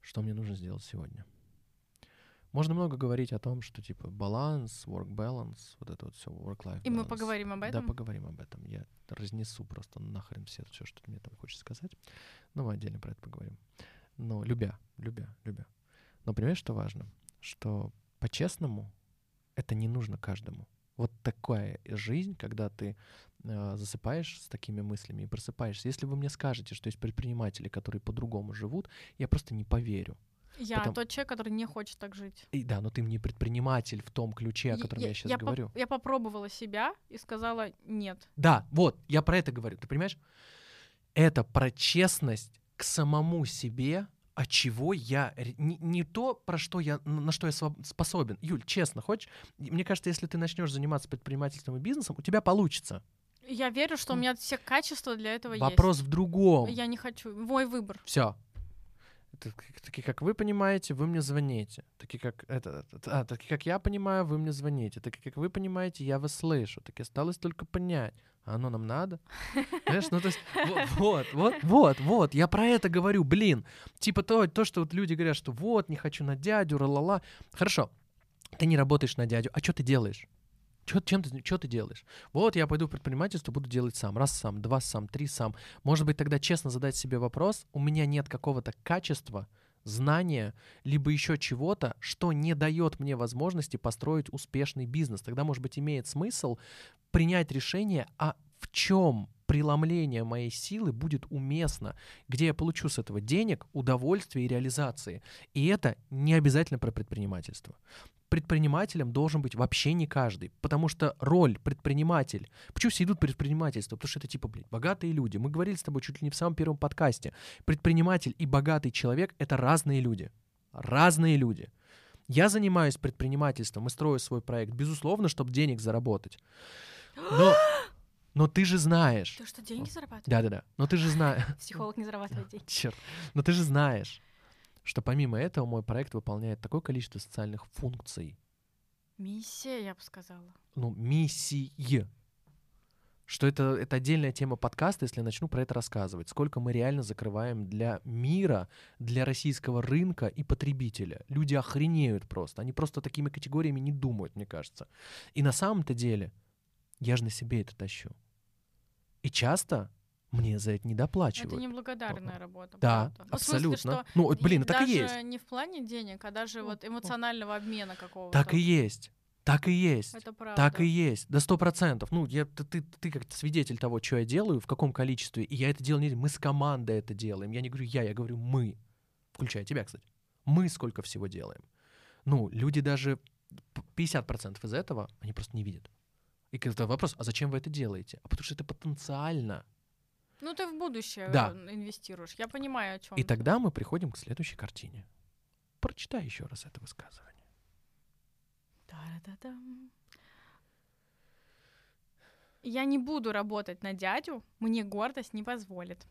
Speaker 2: что мне нужно сделать сегодня. Можно много говорить о том, что типа баланс, work balance, вот это вот все work-life
Speaker 1: И мы поговорим об
Speaker 2: Да,
Speaker 1: этом.
Speaker 2: поговорим об этом. Я разнесу просто нахрен все, все, что мне там хочешь сказать. Но мы отдельно про это поговорим. Но любя, любя, любя. Но понимаешь, что важно? Что по-честному это не нужно каждому. Вот такая жизнь, когда ты э, засыпаешь с такими мыслями и просыпаешься. Если вы мне скажете, что есть предприниматели, которые по-другому живут, я просто не поверю.
Speaker 1: Я
Speaker 2: Потом-
Speaker 1: тот человек, который не хочет так жить.
Speaker 2: И да, но ты мне предприниматель в том ключе, о
Speaker 1: Я-
Speaker 2: котором я, сейчас
Speaker 1: я
Speaker 2: говорю.
Speaker 1: я попробовала себя и сказала нет.
Speaker 2: Да, вот, я про это говорю. Ты понимаешь? Это про честность к самому себе, от чего я... Не, не то, про что я, на что я способен. Юль, честно, хочешь? Мне кажется, если ты начнешь заниматься предпринимательством и бизнесом, у тебя получится.
Speaker 1: Я верю, что у меня все качества для этого
Speaker 2: Вопрос в другом.
Speaker 1: есть. Я не хочу. Мой выбор.
Speaker 2: Все. Такие, как вы понимаете, вы мне звоните. Такие, как это, а, такие, как я понимаю, вы мне звоните. Такие, как вы понимаете, я вас слышу. Так осталось только понять. А оно нам надо? Знаешь, ну то есть, [LAUGHS] вот, вот, вот, вот, вот, я про это говорю, блин. Типа то, то, что вот люди говорят, что вот, не хочу на дядю, ла-ла-ла. Хорошо, ты не работаешь на дядю, а что ты делаешь? Чё, чем ты, что ты делаешь? Вот я пойду в предпринимательство, буду делать сам. Раз сам, два сам, три сам. Может быть, тогда честно задать себе вопрос, у меня нет какого-то качества, знания, либо еще чего-то, что не дает мне возможности построить успешный бизнес. Тогда, может быть, имеет смысл принять решение, а в чем преломление моей силы будет уместно, где я получу с этого денег, удовольствие и реализации. И это не обязательно про предпринимательство. Предпринимателем должен быть вообще не каждый, потому что роль предприниматель... Почему все идут предпринимательство? Потому что это типа, блин, богатые люди. Мы говорили с тобой чуть ли не в самом первом подкасте. Предприниматель и богатый человек — это разные люди. Разные люди. Я занимаюсь предпринимательством и строю свой проект, безусловно, чтобы денег заработать. Но, [GASPS] но ты же знаешь.
Speaker 1: Ты что, деньги зарабатываешь?
Speaker 2: Да-да-да. Но ты же знаешь. [LAUGHS]
Speaker 1: Психолог не зарабатывает [LAUGHS] деньги.
Speaker 2: Черт. Но ты же знаешь, что помимо этого мой проект выполняет такое количество социальных функций,
Speaker 1: Миссия, я бы сказала.
Speaker 2: ну, миссии, что это, это отдельная тема подкаста, если я начну про это рассказывать. Сколько мы реально закрываем для мира, для российского рынка и потребителя. Люди охренеют просто. Они просто такими категориями не думают, мне кажется. И на самом-то деле я же на себе это тащу. И часто мне за это не доплачивают.
Speaker 1: Это неблагодарная работа.
Speaker 2: Да,
Speaker 1: правда. Ну, смысле,
Speaker 2: абсолютно.
Speaker 1: что
Speaker 2: ну, вот, блин, так и
Speaker 1: даже
Speaker 2: есть.
Speaker 1: не в плане денег, а даже
Speaker 2: Ну,
Speaker 1: вот
Speaker 2: ну.
Speaker 1: эмоционального обмена какого-то.
Speaker 2: Так и есть. Так и есть.
Speaker 1: Это правда.
Speaker 2: Так и есть, до сто процентов. Ну, я, ты, ты, ты как свидетель того, что я делаю, в каком количестве, и я это делаю не мы с командой это делаем. Я не говорю я, я говорю мы, включая тебя, кстати. Мы сколько всего делаем. Ну, люди даже п- 50% из этого, они просто не видят. И когда вопрос, а зачем вы это делаете? А потому что это потенциально.
Speaker 1: Ну, ты в будущее
Speaker 2: Да.
Speaker 1: э, инвестируешь. Я понимаю, о чем.
Speaker 2: И тогда мы приходим к следующей картине. Прочитай еще раз это высказывание.
Speaker 1: Та-да-дам. Я не буду работать на дядю, мне гордость не позволит.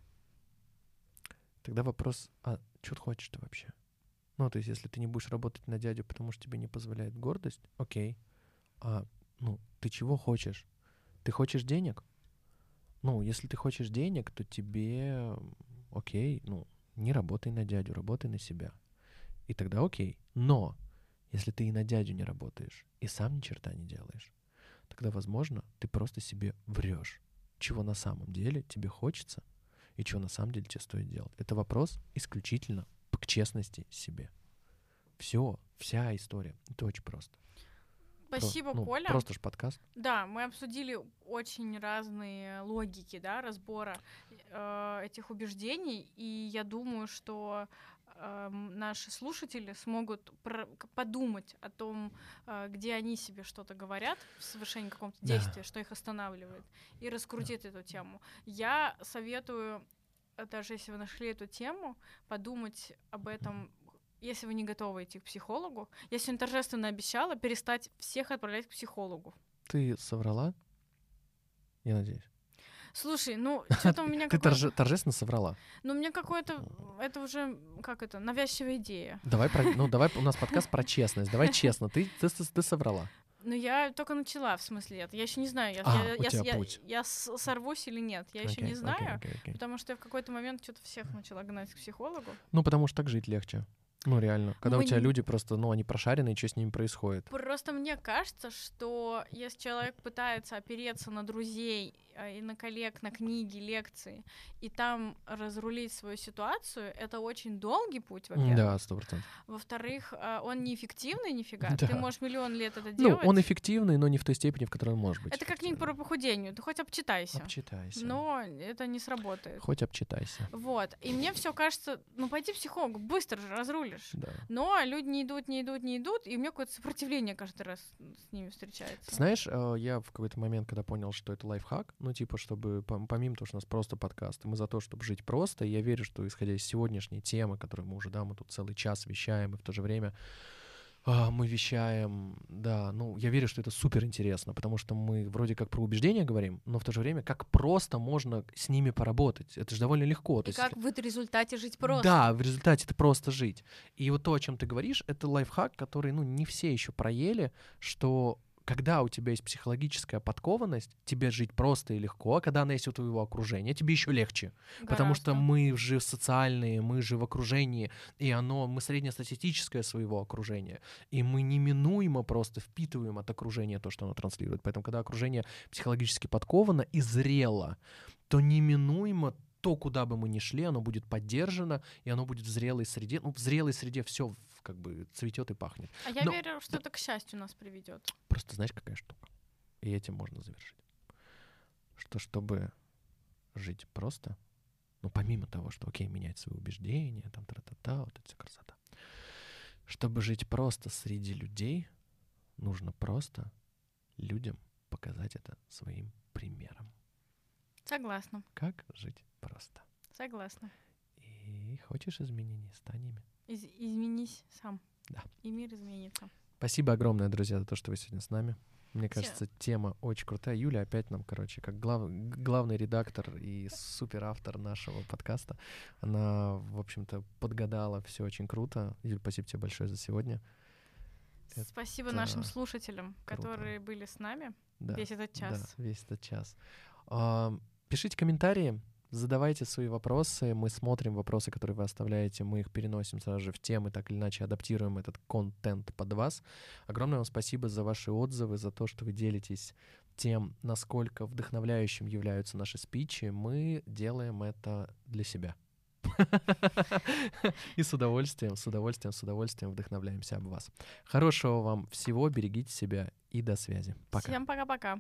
Speaker 2: Тогда вопрос, а что ты хочешь-то вообще? Ну, то есть, если ты не будешь работать на дядю, потому что тебе не позволяет гордость, окей. А, ну, ты чего хочешь? Ты хочешь денег? Ну, если ты хочешь денег, то тебе, окей, ну, не работай на дядю, работай на себя. И тогда окей. Но, если ты и на дядю не работаешь, и сам ни черта не делаешь, тогда, возможно, ты просто себе врешь, чего на самом деле тебе хочется, и чего на самом деле тебе стоит делать. Это вопрос исключительно к честности себе. Все, вся история. Это очень просто.
Speaker 1: Спасибо,
Speaker 2: ну,
Speaker 1: Коля.
Speaker 2: Просто ж подкаст.
Speaker 1: Да, мы обсудили очень разные логики, да, разбора э, этих убеждений, и я думаю, что э, наши слушатели смогут про- подумать о том, э, где они себе что-то говорят в совершении какого-то
Speaker 2: Да.
Speaker 1: действия, что их останавливает, и раскрутить эту тему. Я советую, даже если вы нашли эту тему, подумать об этом. Если вы не готовы идти к психологу, я сегодня торжественно обещала перестать всех отправлять к психологу.
Speaker 2: Ты соврала? Я надеюсь.
Speaker 1: Слушай, ну [LAUGHS] что-то у меня
Speaker 2: Ты торже- торжественно соврала.
Speaker 1: Ну, у меня какое-то... Это уже, как это, навязчивая идея.
Speaker 2: Давай, про... ну давай, у нас подкаст про [LAUGHS] честность. Давай честно, ты, ты, соврала.
Speaker 1: Ну, я только начала, в смысле, это. Я еще не знаю, я,
Speaker 2: А,
Speaker 1: я, я, я- я сорвусь или нет. Я еще не знаю, потому что я в какой-то момент что-то всех начала гнать к психологу.
Speaker 2: Ну, потому что так жить легче. Ну, реально. Когда
Speaker 1: Мы
Speaker 2: у тебя люди просто, ну, они прошаренные, что с ними происходит.
Speaker 1: Просто мне кажется, что если человек пытается опереться на друзей и на коллег, на книги, лекции, и там разрулить свою ситуацию, это очень долгий путь, во-первых.
Speaker 2: Да, сто процентов.
Speaker 1: Во-вторых, э, он неэффективный нифига. [LAUGHS]
Speaker 2: Да.
Speaker 1: Ты можешь миллион лет это
Speaker 2: Ну,
Speaker 1: делать.
Speaker 2: он эффективный, но не в той степени, в которой он может быть.
Speaker 1: Это как книга по похудению. Ты хоть обчитайся.
Speaker 2: Обчитайся.
Speaker 1: Но это не сработает.
Speaker 2: Хоть обчитайся.
Speaker 1: Вот. И мне все кажется, ну пойди к психологу, быстро же разрулишь.
Speaker 2: Да.
Speaker 1: Но люди не идут, не идут, не идут, и у меня какое-то сопротивление каждый раз с ними встречается.
Speaker 2: Ты знаешь, э, я в какой-то момент, когда понял, что это лайфхак, ну, типа, чтобы, пом- помимо того, что у нас просто подкаст, и мы за то, чтобы жить просто, и я верю, что, исходя из сегодняшней темы, которую мы уже, да, мы тут целый час вещаем, и в то же время а, мы вещаем, да, ну, я верю, что это супер интересно, потому что мы вроде как про убеждения говорим, но в то же время как просто можно с ними поработать. Это же довольно легко. то
Speaker 1: И
Speaker 2: есть
Speaker 1: как в результате жить просто.
Speaker 2: да, в результате это просто жить. И вот то, о чем ты говоришь, это лайфхак, который, ну, не все еще проели, что когда у тебя есть психологическая подкованность, тебе жить просто и легко, а когда она есть у твоего окружения, тебе еще легче. Потому что
Speaker 1: Гораздо.
Speaker 2: мы же социальные, мы же в окружении, и оно, мы среднестатистическое своего окружения, и мы неминуемо просто впитываем от окружения то, что оно транслирует. Поэтому, когда окружение психологически подковано и зрело, то неминуемо то, куда бы мы ни шли, оно будет поддержано, и оно будет в зрелой среде. Ну, в зрелой среде все как бы цветет и пахнет.
Speaker 1: А я
Speaker 2: но-
Speaker 1: верю, что это к счастью нас приведет.
Speaker 2: Просто знаешь, какая штука? И этим можно завершить. Что чтобы жить просто, ну, помимо того, что, окей, менять свои убеждения, там, тра-та-та, вот эта вся красота. Чтобы жить просто среди людей, нужно просто людям показать это своим примером.
Speaker 1: Согласна.
Speaker 2: Как жить просто.
Speaker 1: Согласна.
Speaker 2: И хочешь изменений, стань ими.
Speaker 1: Из- изменись сам.
Speaker 2: Да.
Speaker 1: И мир изменится.
Speaker 2: Спасибо огромное, друзья, за то, что вы сегодня с нами. Мне
Speaker 1: Всё.
Speaker 2: кажется, тема очень крутая. Юля опять нам, короче, как глав- главный редактор и суперавтор нашего подкаста. Она, в общем-то, подгадала все очень круто. Юль, спасибо тебе большое за сегодня. Это
Speaker 1: Спасибо нашим слушателям, которые были с нами
Speaker 2: Да,
Speaker 1: весь этот час.
Speaker 2: Да, весь этот час. А, пишите комментарии, задавайте свои вопросы. Мы смотрим вопросы, которые вы оставляете, мы их переносим сразу же в темы, так или иначе адаптируем этот контент под вас. Огромное вам спасибо за ваши отзывы, за то, что вы делитесь тем, насколько вдохновляющим являются наши спичи. Мы делаем это для себя. [LAUGHS] И с удовольствием, с удовольствием, с удовольствием вдохновляемся об вас. Хорошего вам всего, берегите себя и до связи. Пока.
Speaker 1: Всем пока-пока.